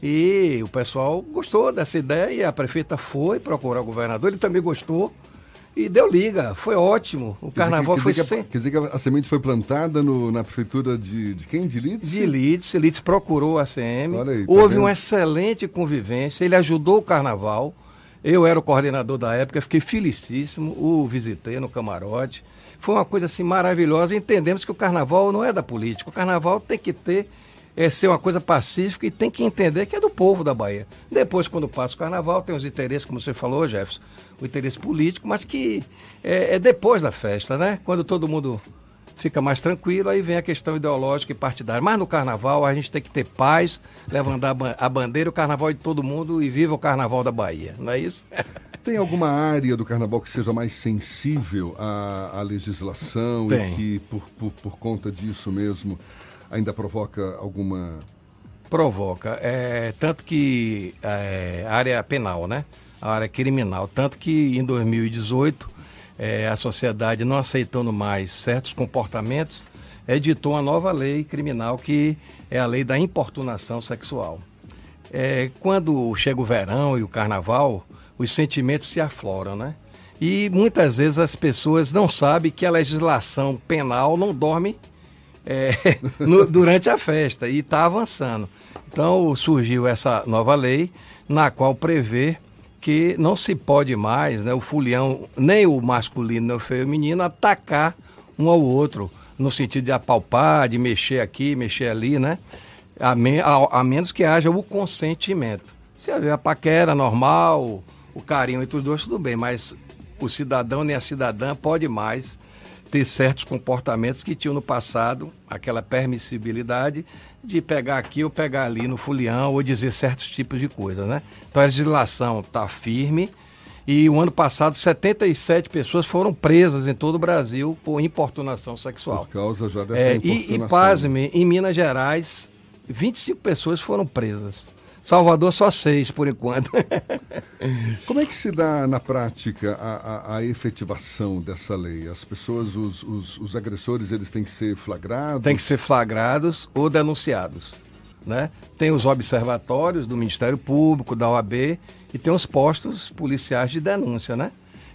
E o pessoal gostou dessa ideia e a prefeita foi procurar o governador, ele também gostou e deu liga, foi ótimo. O carnaval quer foi dizer, sem... quer dizer que a, a semente foi plantada no- na prefeitura de, de quem? De Leeds? De Leeds, Leeds procurou a CM, aí, tá houve vendo? uma excelente convivência, ele ajudou o carnaval, eu era o coordenador da época, fiquei felicíssimo, o visitei no camarote, foi uma coisa assim maravilhosa, entendemos que o carnaval não é da política, o carnaval tem que ter, é, ser uma coisa pacífica e tem que entender que é do povo da Bahia. Depois, quando passa o carnaval, tem os interesses, como você falou, Jefferson, o interesse político, mas que é, é depois da festa, né? Quando todo mundo fica mais tranquilo, aí vem a questão ideológica e partidária. Mas no carnaval a gente tem que ter paz, levantar a ban- a bandeira, o carnaval é de todo mundo e viva o carnaval da Bahia, não é isso? Tem alguma área do carnaval que seja mais sensível à, à legislação Tem. e que, por, por, por conta disso mesmo, ainda provoca alguma. Provoca. É, tanto que é, área penal, né? A área criminal. Tanto que em 2018 é, a sociedade não aceitando mais certos comportamentos, editou uma nova lei criminal que é a lei da importunação sexual. É, quando chega o verão e o carnaval, os sentimentos se afloram, né? E muitas vezes as pessoas não sabem que a legislação penal não dorme é, no- durante a festa e está avançando. Então surgiu essa nova lei na qual prevê que não se pode mais, né, o fulião, nem o masculino nem o feminino, atacar um ao outro, no sentido de apalpar, de mexer aqui, mexer ali, né? A, a- a menos que haja o consentimento. Se haver a paquera normal, o carinho entre os dois, tudo bem, mas o cidadão nem a cidadã pode mais ter certos comportamentos que tinham no passado, aquela permissibilidade de pegar aqui ou pegar ali no fulião ou dizer certos tipos de coisas, né? Então a legislação está firme e o ano passado 77 pessoas foram presas em todo o Brasil por importunação sexual. Por causa já dessa É, e, e importunação. pasme, em Minas Gerais, 25 pessoas foram presas. Salvador só seis, por enquanto. Como é que se dá na prática a, a- a efetivação dessa lei? As pessoas, os, os- os agressores, eles têm que ser flagrados? Tem que ser flagrados ou denunciados. Né? Tem os observatórios do Ministério Público, da OAB, e tem os postos policiais de denúncia, né?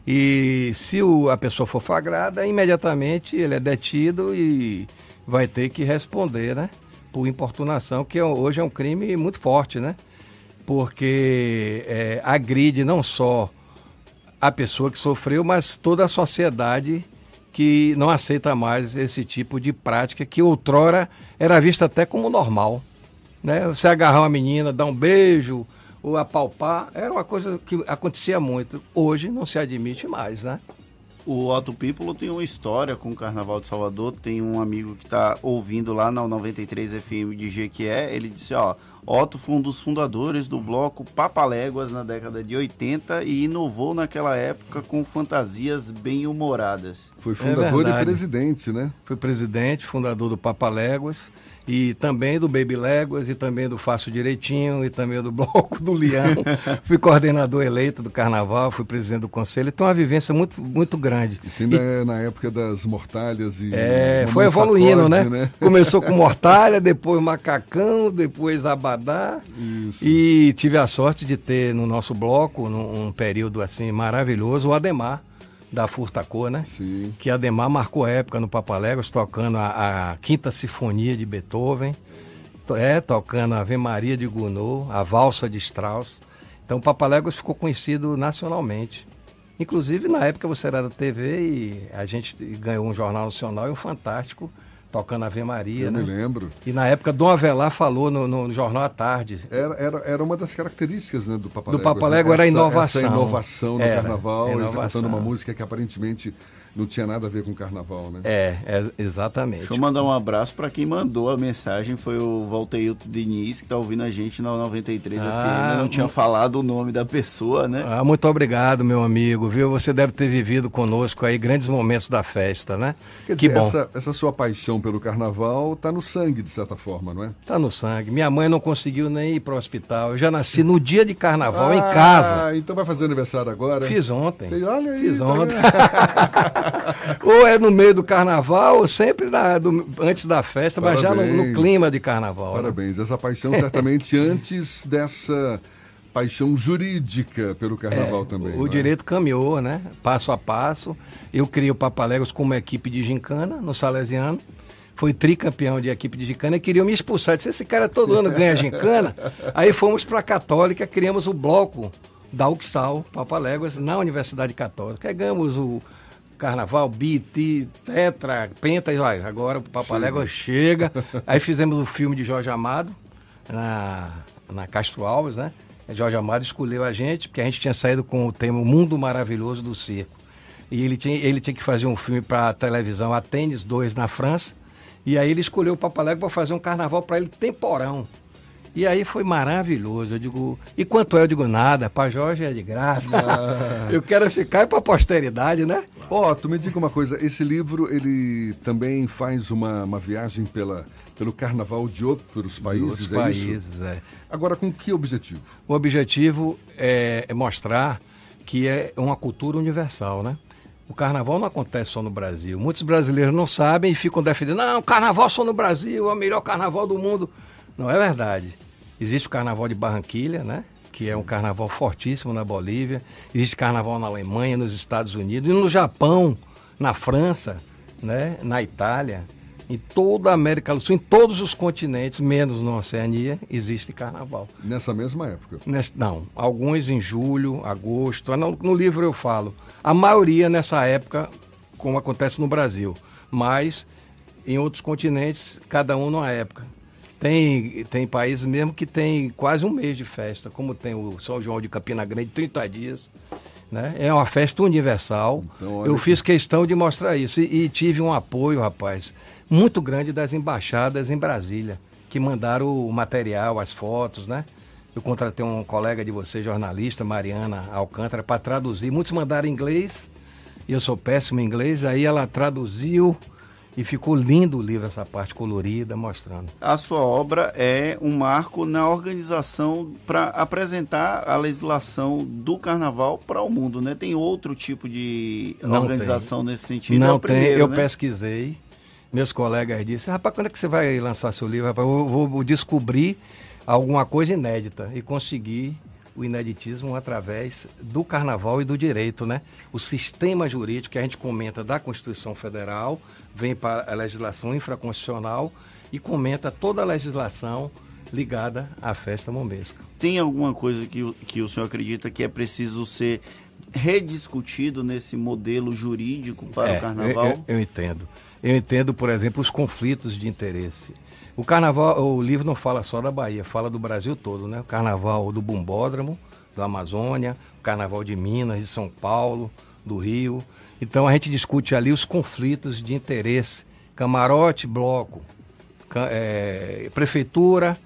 E se o- a pessoa for flagrada, imediatamente ele é detido e vai ter que responder, né? Por importunação, que é- hoje é um crime muito forte, né? porque é, agride não só a pessoa que sofreu, mas toda a sociedade que não aceita mais esse tipo de prática que outrora era vista até como normal. Né? Você agarrar uma menina, dar um beijo ou apalpar, era uma coisa que acontecia muito. Hoje não se admite mais, né? O Otto Pípolo tem uma história com o Carnaval de Salvador. Tem um amigo que está ouvindo lá na 93 FM de Jequié. Ele disse: Ó, Otto foi um dos fundadores do bloco Papaléguas na década de 80 e inovou naquela época com fantasias bem humoradas. Foi fundador é e presidente, né? Foi presidente, fundador do Papaléguas e também do Baby Léguas, e também do Faço Direitinho, e também do Bloco do Leão. fui coordenador eleito do Carnaval, fui presidente do conselho, então uma vivência muito, muito grande. Isso ainda e, é na época das mortalhas e... É, foi evoluindo, sacode, né? né? Começou com mortalha, depois macacão, depois abadá, Isso. e tive a sorte de ter no nosso bloco, num um período assim maravilhoso, o Ademar, da Furtacô, né? Sim. Que Ademar marcou época no Papaléguas, tocando a, a, Quinta Sinfonia de Beethoven, é, tocando a Ave Maria de Gounod, a Valsa de Strauss. Então o Papaléguas ficou conhecido nacionalmente. Inclusive, na época você era da TV e a gente ganhou um jornal nacional e um fantástico tocando Ave Maria. Eu né? me lembro. E na época Dom Avelar falou no, no, Jornal à Tarde. Era, era, era uma das características né, do Papalégua. Do Papalégua né? era a inovação. Essa inovação era, no carnaval, inovação. executando uma música que aparentemente não tinha nada a ver com carnaval, né? É, é exatamente. Deixa eu mandar um abraço para quem mandou a mensagem, foi o Valteilton Diniz, que tá ouvindo a gente na 93 ah, FM. Não tinha falado o nome da pessoa, né? Ah, muito obrigado, meu amigo, viu? Você deve ter vivido conosco aí grandes momentos da festa, né? Quer que dizer, bom. Essa, essa sua paixão pelo carnaval tá no sangue, de certa forma, não é? Tá no sangue. Minha mãe não conseguiu nem ir para o hospital. Eu já nasci no dia de carnaval, ah, em casa. então vai fazer aniversário agora? Fiz ontem. Olha aí. Fiz tá ontem. ou é no meio do carnaval, ou sempre na, do, antes da festa, Parabéns. mas já no, no, clima de carnaval. Né? Parabéns. Né? Essa paixão certamente antes dessa paixão jurídica pelo carnaval é, também. O é? direito caminhou, né? Passo a passo. Eu criei o Papaléguas como equipe de gincana no Salesiano. Foi tricampeão de equipe de gincana e queriam me expulsar. Disse, esse cara todo ano ganha gincana. Aí fomos para a Católica, criamos o bloco da UXAL, Papaléguas, na Universidade Católica. Aí ganhamos o Carnaval, BT, Tetra, Penta, e olha, agora o Papalégua chega. Aí fizemos o filme de Jorge Amado, na, na Castro Alves, né? Jorge Amado escolheu a gente, porque a gente tinha saído com o tema O Mundo Maravilhoso do Circo. E ele tinha, ele tinha que fazer um filme para televisão Atenes 2 na França. E aí ele escolheu o Papalégua para fazer um carnaval para ele temporão. E aí foi maravilhoso. Eu digo, e quanto é? Eu digo, nada, para Jorge é de graça. Ah. Eu quero ficar para a posteridade, né? Ó, oh, tu me diga uma coisa, esse livro, ele também faz uma, uma viagem pela, pelo carnaval de outros países, outros é países, isso? é. Agora, com que objetivo? O objetivo é, é mostrar que é uma cultura universal, né? O carnaval não acontece só no Brasil. Muitos brasileiros não sabem e ficam defendendo, não, carnaval só no Brasil, é o melhor carnaval do mundo. Não é verdade. Existe o carnaval de Barranquilha, né? Que é um carnaval fortíssimo na Bolívia. Existe carnaval na Alemanha, nos Estados Unidos, e no Japão, na França, né? na Itália. Em toda a América do Sul, em todos os continentes, menos na Oceania, existe carnaval. Nessa mesma época? Não, alguns em julho, agosto. No, no livro eu falo. A maioria nessa época, como acontece no Brasil. Mas em outros continentes, cada um numa época. Tem, tem países mesmo que tem quase um mês de festa, como tem o São João de Campina Grande, 30 dias. Né? É uma festa universal. Então, Eu fiz questão de mostrar isso. E, e, tive um apoio, rapaz, muito grande das embaixadas em Brasília, que mandaram o material, as fotos, né? Eu contratei um colega de você, jornalista, Mariana Alcântara, para traduzir. Muitos mandaram em inglês, e eu sou péssimo em inglês, aí ela traduziu e ficou lindo o livro, essa parte colorida, mostrando. A sua obra é um marco na organização para apresentar a legislação do carnaval para o mundo, né? Tem outro tipo de Não organização tem. nesse sentido? Não é tem, eu né? pesquisei, meus colegas disseram, rapaz, quando é que você vai lançar seu livro? Rapaz, eu vou descobrir alguma coisa inédita e conseguir o ineditismo através do carnaval e do direito, né? O sistema jurídico que a gente comenta da Constituição Federal, vem para a legislação infraconstitucional e comenta toda a legislação ligada à festa mombesca. Tem alguma coisa que, o- que o senhor acredita que é preciso ser rediscutido nesse modelo jurídico para É, o carnaval? Eu, eu- eu entendo. Eu entendo, por exemplo, os conflitos de interesse. O carnaval, o livro não fala só da Bahia, fala do Brasil todo, né? O carnaval do Bumbódromo, da Amazônia, o carnaval de Minas, de São Paulo, do Rio. Então a gente discute ali os conflitos de interesse. Camarote, bloco, é, prefeitura,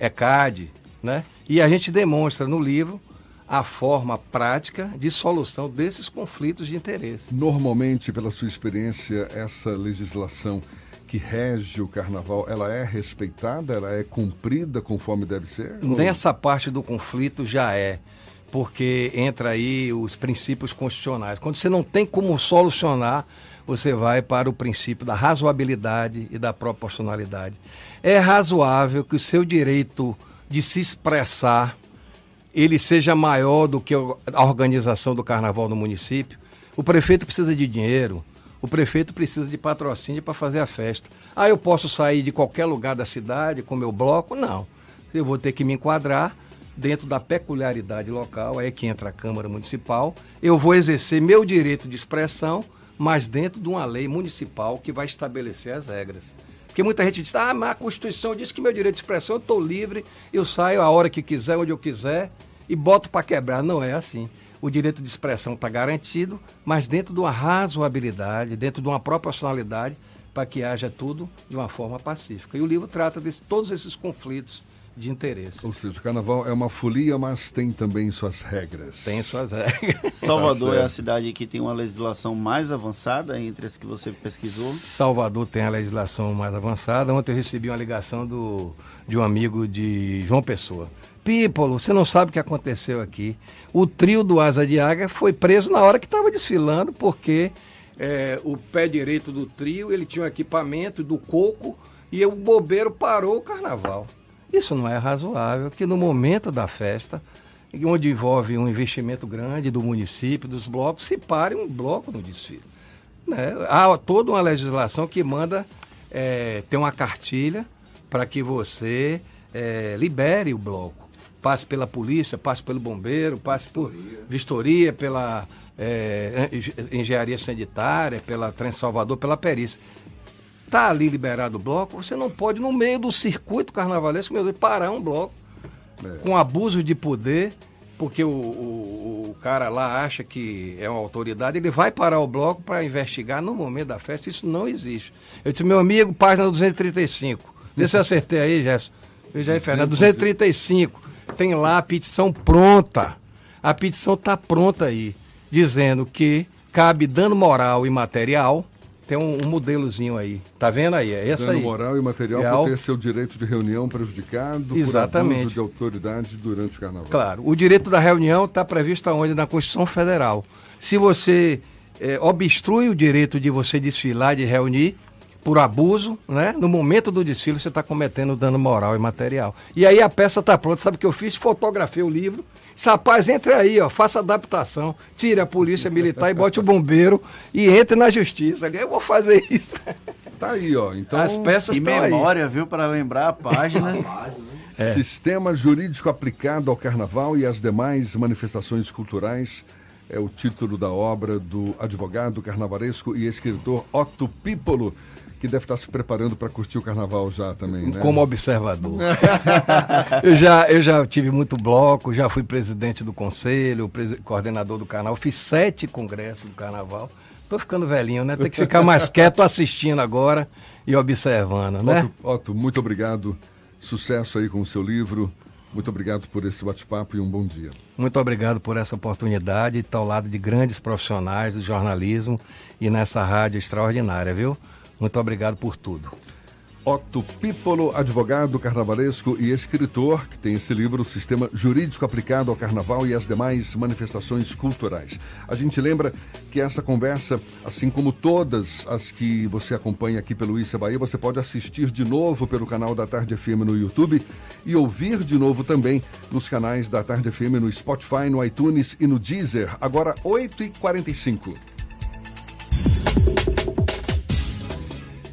ECAD, né? E a gente demonstra no livro a forma prática de solução desses conflitos de interesse. Normalmente, pela sua experiência, essa legislação que rege o carnaval, ela é respeitada, ela é cumprida conforme deve ser? Ou- Nessa parte do conflito já é, porque entra aí os princípios constitucionais. Quando você não tem como solucionar, você vai para o princípio da razoabilidade e da proporcionalidade. É razoável que o seu direito de se expressar ele seja maior do que a organização do carnaval no município. O prefeito precisa de dinheiro, o prefeito precisa de patrocínio para fazer a festa. Ah, eu posso sair de qualquer lugar da cidade com meu bloco? Não. Eu vou ter que me enquadrar dentro da peculiaridade local, aí é que entra a Câmara Municipal. Eu vou exercer meu direito de expressão, mas dentro de uma lei municipal que vai estabelecer as regras. Porque muita gente diz, ah, mas a Constituição diz que meu direito de expressão, eu estou livre, eu saio a hora que quiser, onde eu quiser, e boto para quebrar. Não é assim. O direito de expressão está garantido, mas dentro de uma razoabilidade, dentro de uma proporcionalidade, para que haja tudo de uma forma pacífica. E o livro trata de todos esses conflitos de interesse. Ou seja, o carnaval é uma folia, mas tem também suas regras. Tem suas regras. Salvador Tá é a cidade que tem uma legislação mais avançada entre as que você pesquisou. Salvador tem a legislação mais avançada. Ontem eu recebi uma ligação do, de um amigo de João Pessoa. Pípolo, você não sabe o que aconteceu aqui. O trio do Asa de Águia foi preso na hora que estava desfilando, porque é, o pé direito do trio, ele tinha um equipamento do coco e o bobeiro parou o carnaval. Isso não é razoável, que no momento da festa, onde envolve um investimento grande do município, dos blocos, se pare um bloco no desfile. né? Há toda uma legislação que manda é, ter uma cartilha para que você é, libere o bloco. Passe pela polícia, passe pelo bombeiro, passe por vistoria, pela é, en- engenharia sanitária, pela Trans Salvador, pela perícia. Está ali liberado o bloco, você não pode, no meio do circuito carnavalesco, meu Deus, parar um bloco com abuso de poder, porque o, o, o cara lá acha que é uma autoridade, ele vai parar o bloco para investigar no momento da festa. Isso não existe. Eu disse, meu amigo, página 235. Vê se eu acertei aí, Jefferson. Veja aí, Fernando. 235. Tem lá a petição pronta. A petição está pronta aí, dizendo que cabe dano moral e material. Tem um, um modelozinho aí. Tá vendo aí? É essa Dano aí. moral e material Real. por ter seu direito de reunião prejudicado por Exatamente. abuso de autoridade durante o carnaval. Claro, o direito da reunião está previsto aonde? Na Constituição Federal. Se você eh, obstrui o direito de você desfilar, de reunir, por abuso, né? No momento do desfile você está cometendo dano moral e material. E aí a peça está pronta, sabe o que eu fiz? Fotografei o livro. Rapaz, entre aí, ó, faça adaptação, tire a polícia militar e bote o bombeiro e entre na justiça. Eu vou fazer isso. Tá aí, ó. Então, As peças estão aí. memória, viu, para lembrar a página. É. Sistema Jurídico Aplicado ao Carnaval e às demais manifestações culturais é o título da obra do advogado carnavalesco e escritor Otto Pípolo, que deve estar se preparando para curtir o carnaval já também, né? Como observador. eu, já, eu já tive muito bloco, já fui presidente do conselho, presi- coordenador do canal, fiz sete congressos do carnaval. Tô ficando velhinho, né? Tem que ficar mais quieto assistindo agora e observando, né? Otto, Otto, muito obrigado. Sucesso aí com o seu livro. Muito obrigado por esse bate-papo e um bom dia. Muito obrigado por essa oportunidade de estar ao lado de grandes profissionais do jornalismo e nessa rádio extraordinária, viu? Muito obrigado por tudo. Otto Pípolo, advogado carnavalesco e escritor, que tem esse livro, Sistema Jurídico Aplicado ao Carnaval e às demais manifestações culturais. A gente lembra que essa conversa, assim como todas as que você acompanha aqui pelo Issa Bahia, você pode assistir de novo pelo canal da Tarde FM no YouTube e ouvir de novo também nos canais da Tarde FM no Spotify, no iTunes e no Deezer. Agora, 8h45.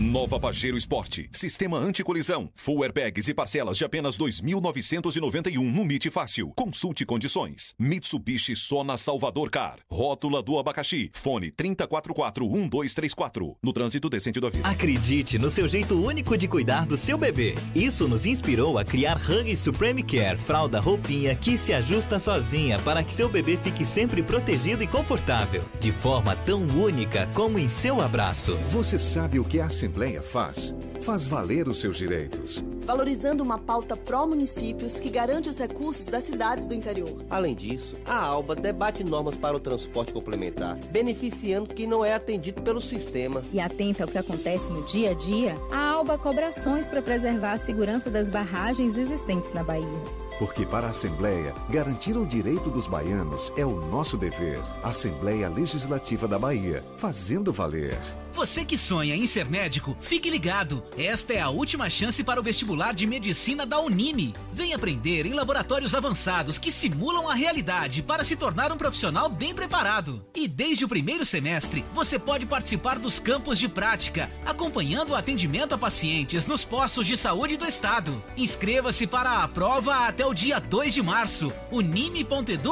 Nova Pajero Esporte, sistema anticolisão, full airbags e parcelas de apenas 2.991 no MIT Fácil. Consulte condições. Mitsubishi Sona Salvador Car, rótula do abacaxi, fone 3044-1234. No trânsito decente da vida. Acredite no seu jeito único de cuidar do seu bebê. Isso nos inspirou a criar Hug Supreme Care, fralda roupinha que se ajusta sozinha para que seu bebê fique sempre protegido e confortável, de forma tão única como em seu abraço. Você sabe o que a Assembleia faz? Faz valer os seus direitos. Valorizando uma pauta pró-municípios que garante os recursos das cidades do interior. Além disso, a ALBA debate normas para o transporte complementar, beneficiando quem não é atendido pelo sistema. E atenta ao que acontece no dia a dia, a ALBA cobra ações para preservar a segurança das barragens existentes na Bahia. Porque para a Assembleia, garantir o direito dos baianos é o nosso dever. Assembleia Legislativa da Bahia, fazendo valer. Você que sonha em ser médico, fique ligado. Esta é a última chance para o vestibular de medicina da Unime. Vem aprender em laboratórios avançados que simulam a realidade para se tornar um profissional bem preparado. E desde o primeiro semestre, você pode participar dos campos de prática, acompanhando o atendimento a pacientes nos postos de saúde do estado. Inscreva-se para a prova até o dia 2 de março. unime.edu.br.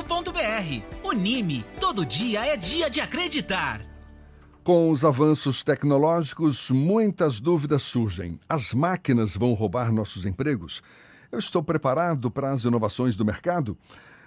Unime, todo dia é dia de acreditar. Com os avanços tecnológicos, muitas dúvidas surgem. As máquinas vão roubar nossos empregos? Eu estou preparado para as inovações do mercado?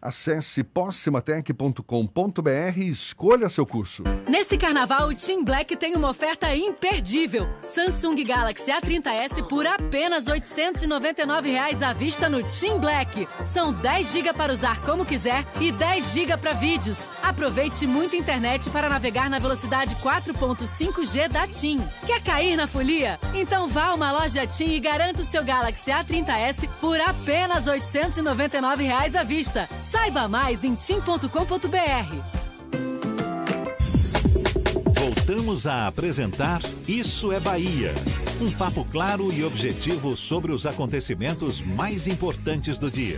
Acesse possimatec.com.br e escolha seu curso. Nesse carnaval, o Team Black tem uma oferta imperdível. Samsung Galaxy A30s por apenas 899 reais à vista no Team Black. São 10 GB para usar como quiser e 10 GB para vídeos. Aproveite muita internet para navegar na velocidade 4.5G da TIM. Quer cair na folia? Então vá a uma loja TIM e garanta o seu Galaxy A30s por apenas 899 reais à vista. Saiba mais em tim.com.br. Voltamos a apresentar Isso é Bahia. Um papo claro e objetivo sobre os acontecimentos mais importantes do dia.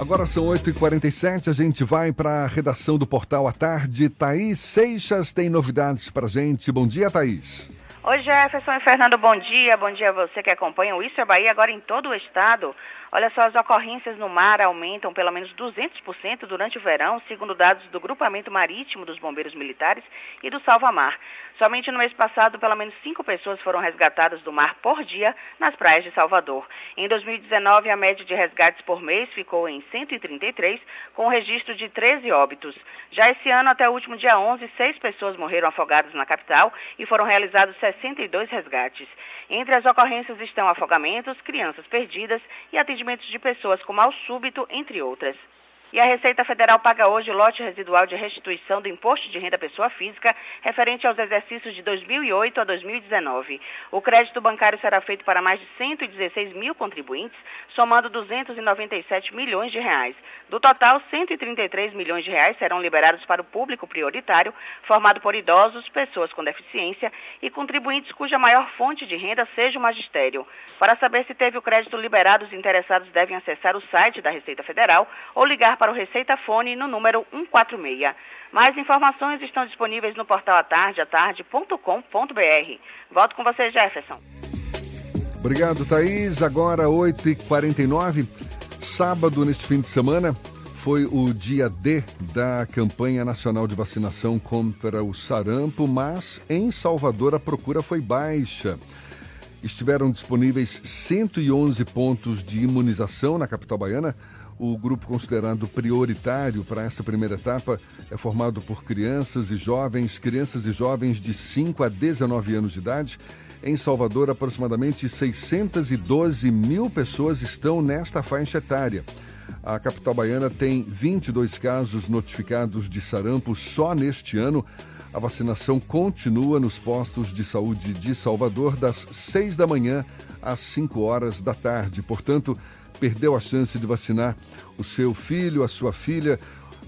Agora são 8h47, a gente vai para a redação do Portal à Tarde. Thaís Seixas tem novidades para gente. Bom dia, Thaís. Oi, Jefferson e Fernando, bom dia. Bom dia a você que acompanha o Isso é Bahia agora em todo o estado. Olha só, as ocorrências no mar aumentam pelo menos 200% durante o verão, segundo dados do Grupamento Marítimo dos Bombeiros Militares e do Salva Mar. Somente no mês passado, pelo menos cinco pessoas foram resgatadas do mar por dia nas praias de Salvador. Em 2019, a média de resgates por mês ficou em 133, com o registro de 13 óbitos. Já esse ano, até o último dia 11, seis pessoas morreram afogadas na capital e foram realizados 62 resgates. Entre as ocorrências estão afogamentos, crianças perdidas e atendimentos de pessoas com mal súbito, entre outras. E a Receita Federal paga hoje o lote residual de restituição do Imposto de Renda Pessoa Física referente aos exercícios de 2008 a 2019. O crédito bancário será feito para mais de 116 mil contribuintes, somando 297 milhões de reais. Do total, 133 milhões de reais serão liberados para o público prioritário, formado por idosos, pessoas com deficiência e contribuintes cuja maior fonte de renda seja o magistério. Para saber se teve o crédito liberado, os interessados devem acessar o site da Receita Federal ou ligar para o Receita Fone no número 146. Mais informações estão disponíveis no portal atardeatarde.com.br. Volto com você, Jefferson. Obrigado, Thaís. Agora 8h49, sábado neste fim de semana. Foi o dia D da campanha nacional de vacinação contra o sarampo, mas em Salvador a procura foi baixa. Estiveram disponíveis 111 pontos de imunização na capital baiana. O grupo considerado prioritário para essa primeira etapa é formado por crianças e jovens, crianças e jovens de 5 a 19 anos de idade. Em Salvador, aproximadamente 612 mil pessoas estão nesta faixa etária. A capital baiana tem 22 casos notificados de sarampo só neste ano. A vacinação continua nos postos de saúde de Salvador das 6 da manhã às 5 horas da tarde. Portanto, perdeu a chance de vacinar o seu filho, a sua filha,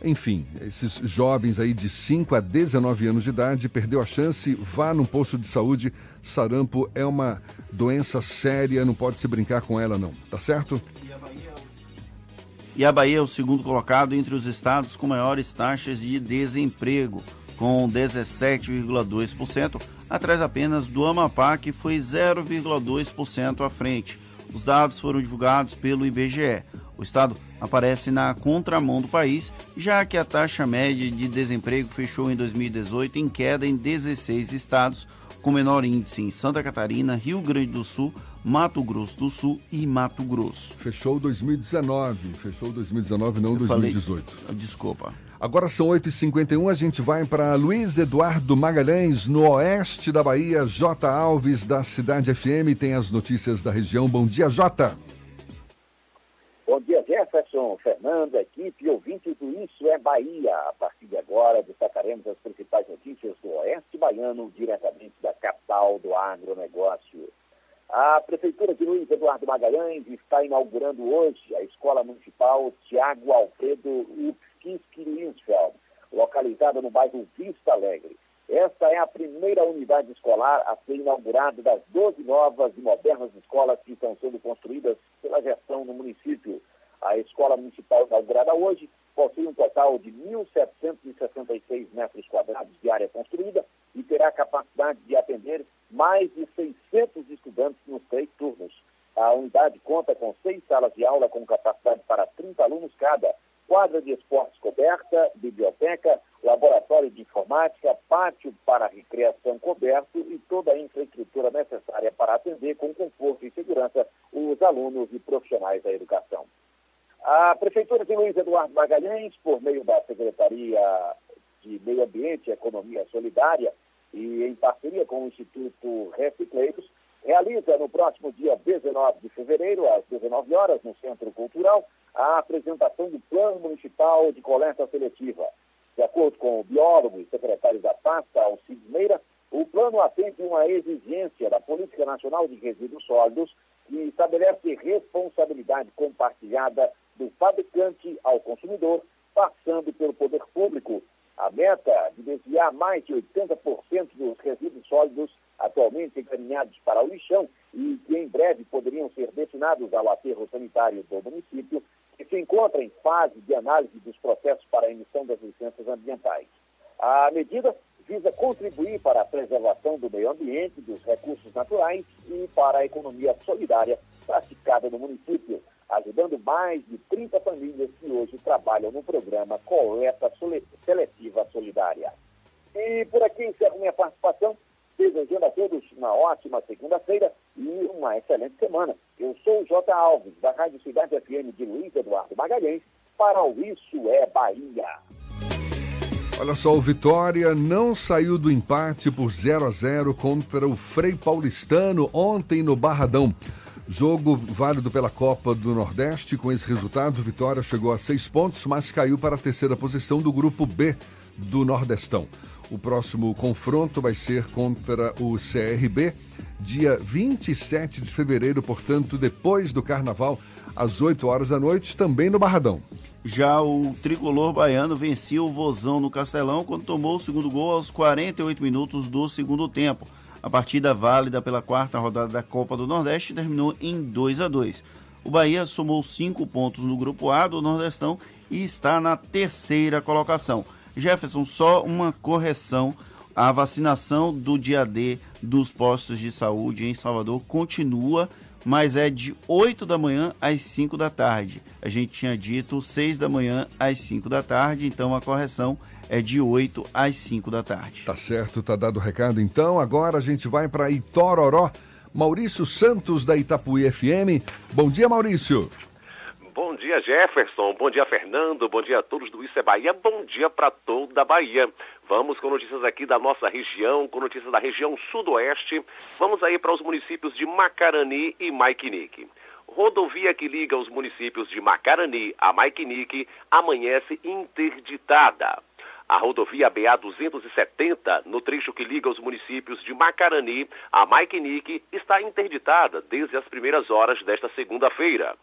enfim, esses jovens aí de 5 a 19 anos de idade, perdeu a chance, vá num posto de saúde. Sarampo é uma doença séria, não pode se brincar com ela não, tá certo? E a Bahia é o segundo colocado entre os estados com maiores taxas de desemprego, com 17,2%, atrás apenas do Amapá, que foi 0,2% à frente. Os dados foram divulgados pelo IBGE. O estado aparece na contramão do país, já que a taxa média de desemprego fechou em 2018 em queda em 16 estados, com menor índice em Santa Catarina, Rio Grande do Sul, Mato Grosso do Sul e Mato Grosso. Fechou 2019, fechou 2019, não Eu 2018. Falei, desculpa. Agora são 8h51, a gente vai para Luiz Eduardo Magalhães, no oeste da Bahia. J. Alves, da Cidade FM, tem as notícias da região. Bom dia, Jota. Bom dia, Jefferson, Fernando, equipe e ouvintes do Isso é Bahia. A partir de agora, destacaremos as principais notícias do Oeste Baiano, diretamente da capital do agronegócio. A Prefeitura de Luiz Eduardo Magalhães está inaugurando hoje a Escola Municipal Tiago Alfredo Upskiski Linsfeld, localizada no bairro Vista Alegre. Esta é a primeira unidade escolar a ser inaugurada das 12 novas e modernas escolas que estão sendo construídas pela gestão no município. A escola municipal inaugurada hoje possui um total de 1.766 metros quadrados de área construída e terá capacidade de atender mais de 600 estudantes nos três turnos. A unidade conta com seis salas de aula com capacidade para 30 alunos cada, quadra de esportes coberta, biblioteca, laboratório de informática, pátio para recreação coberto e toda a infraestrutura necessária para atender com conforto e segurança os alunos e profissionais da educação. A Prefeitura de Luiz Eduardo Magalhães, por meio da Secretaria de Meio Ambiente e Economia Solidária e em parceria com o Instituto Recicleiros, realiza no próximo dia 19 de fevereiro, às 19 horas, no Centro Cultural, a apresentação do Plano Municipal de Coleta Seletiva. De acordo com o biólogo e secretário da pasta, Alcides Meira, o plano atende uma exigência da Política Nacional de Resíduos Sólidos que estabelece responsabilidade compartilhada do fabricante ao consumidor, passando pelo poder público. A meta de desviar mais de 80% dos resíduos sólidos atualmente encaminhados para o lixão e que em breve poderiam ser destinados ao aterro sanitário do município, que se encontra em fase de análise dos processos para a emissão das licenças ambientais. A medida visa contribuir para a preservação do meio ambiente, dos recursos naturais e para a economia solidária praticada no município, ajudando mais de 30 famílias que hoje trabalham no programa Coleta Seletiva Solidária. E por aqui encerro minha participação, desejando a todos uma ótima segunda-feira e uma excelente semana. Eu sou o J. Alves, da Rádio Cidade FM de Luiz Eduardo Magalhães, para o Isso é Bahia. Olha só, o Vitória não saiu do empate por 0 a 0 contra o Frei Paulistano ontem no Barradão. Jogo válido pela Copa do Nordeste. Com esse resultado, Vitória chegou a seis pontos, mas caiu para a terceira posição do grupo B do Nordestão. O próximo confronto vai ser contra o CRB, dia 27 de fevereiro, portanto, depois do Carnaval, às 8 horas da noite, também no Barradão. Já o tricolor baiano venceu o Vozão no Castelão quando tomou o segundo gol aos 48 minutos do segundo tempo. A partida válida pela quarta rodada da Copa do Nordeste terminou em 2 a 2. O Bahia somou cinco pontos no grupo A do Nordestão e está na terceira colocação. Jefferson, só uma correção. A vacinação do dia D dos postos de saúde em Salvador continua, mas é de 8 da manhã às 5 da tarde. A gente tinha dito 6 da manhã às 5 da tarde, então a correção é de 8 às 5 da tarde. Tá certo, tá dado o recado então. Agora a gente vai para Itororó. Maurício Santos da Itapuí FM. Bom dia, Maurício. Bom dia, Jefferson. Bom dia, Fernando. Bom dia a todos do Isso é Bahia. Bom dia para toda a Bahia. Vamos com notícias aqui da nossa região, com notícias da região sudoeste. Vamos aí para os municípios de Macarani e Maikinique. Rodovia que liga os municípios de Macarani a Maikinique amanhece interditada. A rodovia BA 270, no trecho que liga os municípios de Macarani a Maikinique, está interditada desde as primeiras horas desta segunda-feira.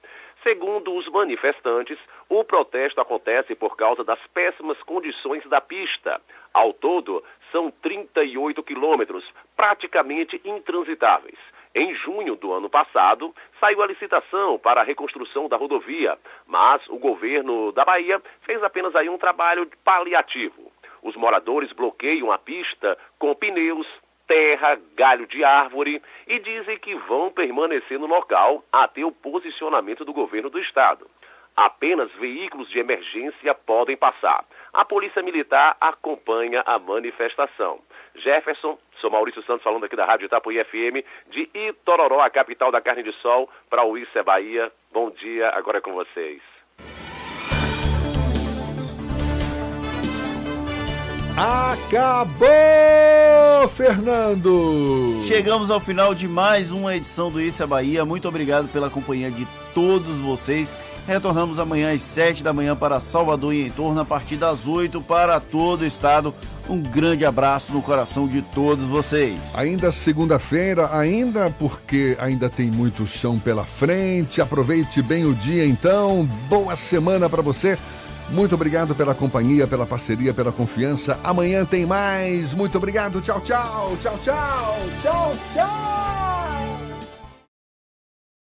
Segundo os manifestantes, o protesto acontece por causa das péssimas condições da pista. Ao todo, são 38 quilômetros, praticamente intransitáveis. Em junho do ano passado, saiu a licitação para a reconstrução da rodovia, mas o governo da Bahia fez apenas aí um trabalho paliativo. Os moradores bloqueiam a pista com pneus, terra, galho de árvore e dizem que vão permanecer no local até o posicionamento do governo do estado. Apenas veículos de emergência podem passar. A Polícia Militar acompanha a manifestação. Jefferson, sou Maurício Santos falando aqui da Rádio Itapuí FM, de Itororó, a capital da carne de sol, para o Isso é Bahia. Bom dia, agora é com vocês. Acabou, Fernando! Chegamos ao final de mais uma edição do Isso é Bahia. Muito obrigado pela companhia de todos vocês. Retornamos amanhã às 7 da manhã para Salvador e em torno, a partir das 8 para todo o estado. Um grande abraço no coração de todos vocês. Ainda segunda-feira, ainda porque ainda tem muito chão pela frente. Aproveite bem o dia então. Boa semana para você. Muito obrigado pela companhia, pela parceria, pela confiança. Amanhã tem mais. Muito obrigado. Tchau, tchau. Tchau, tchau. Tchau, tchau.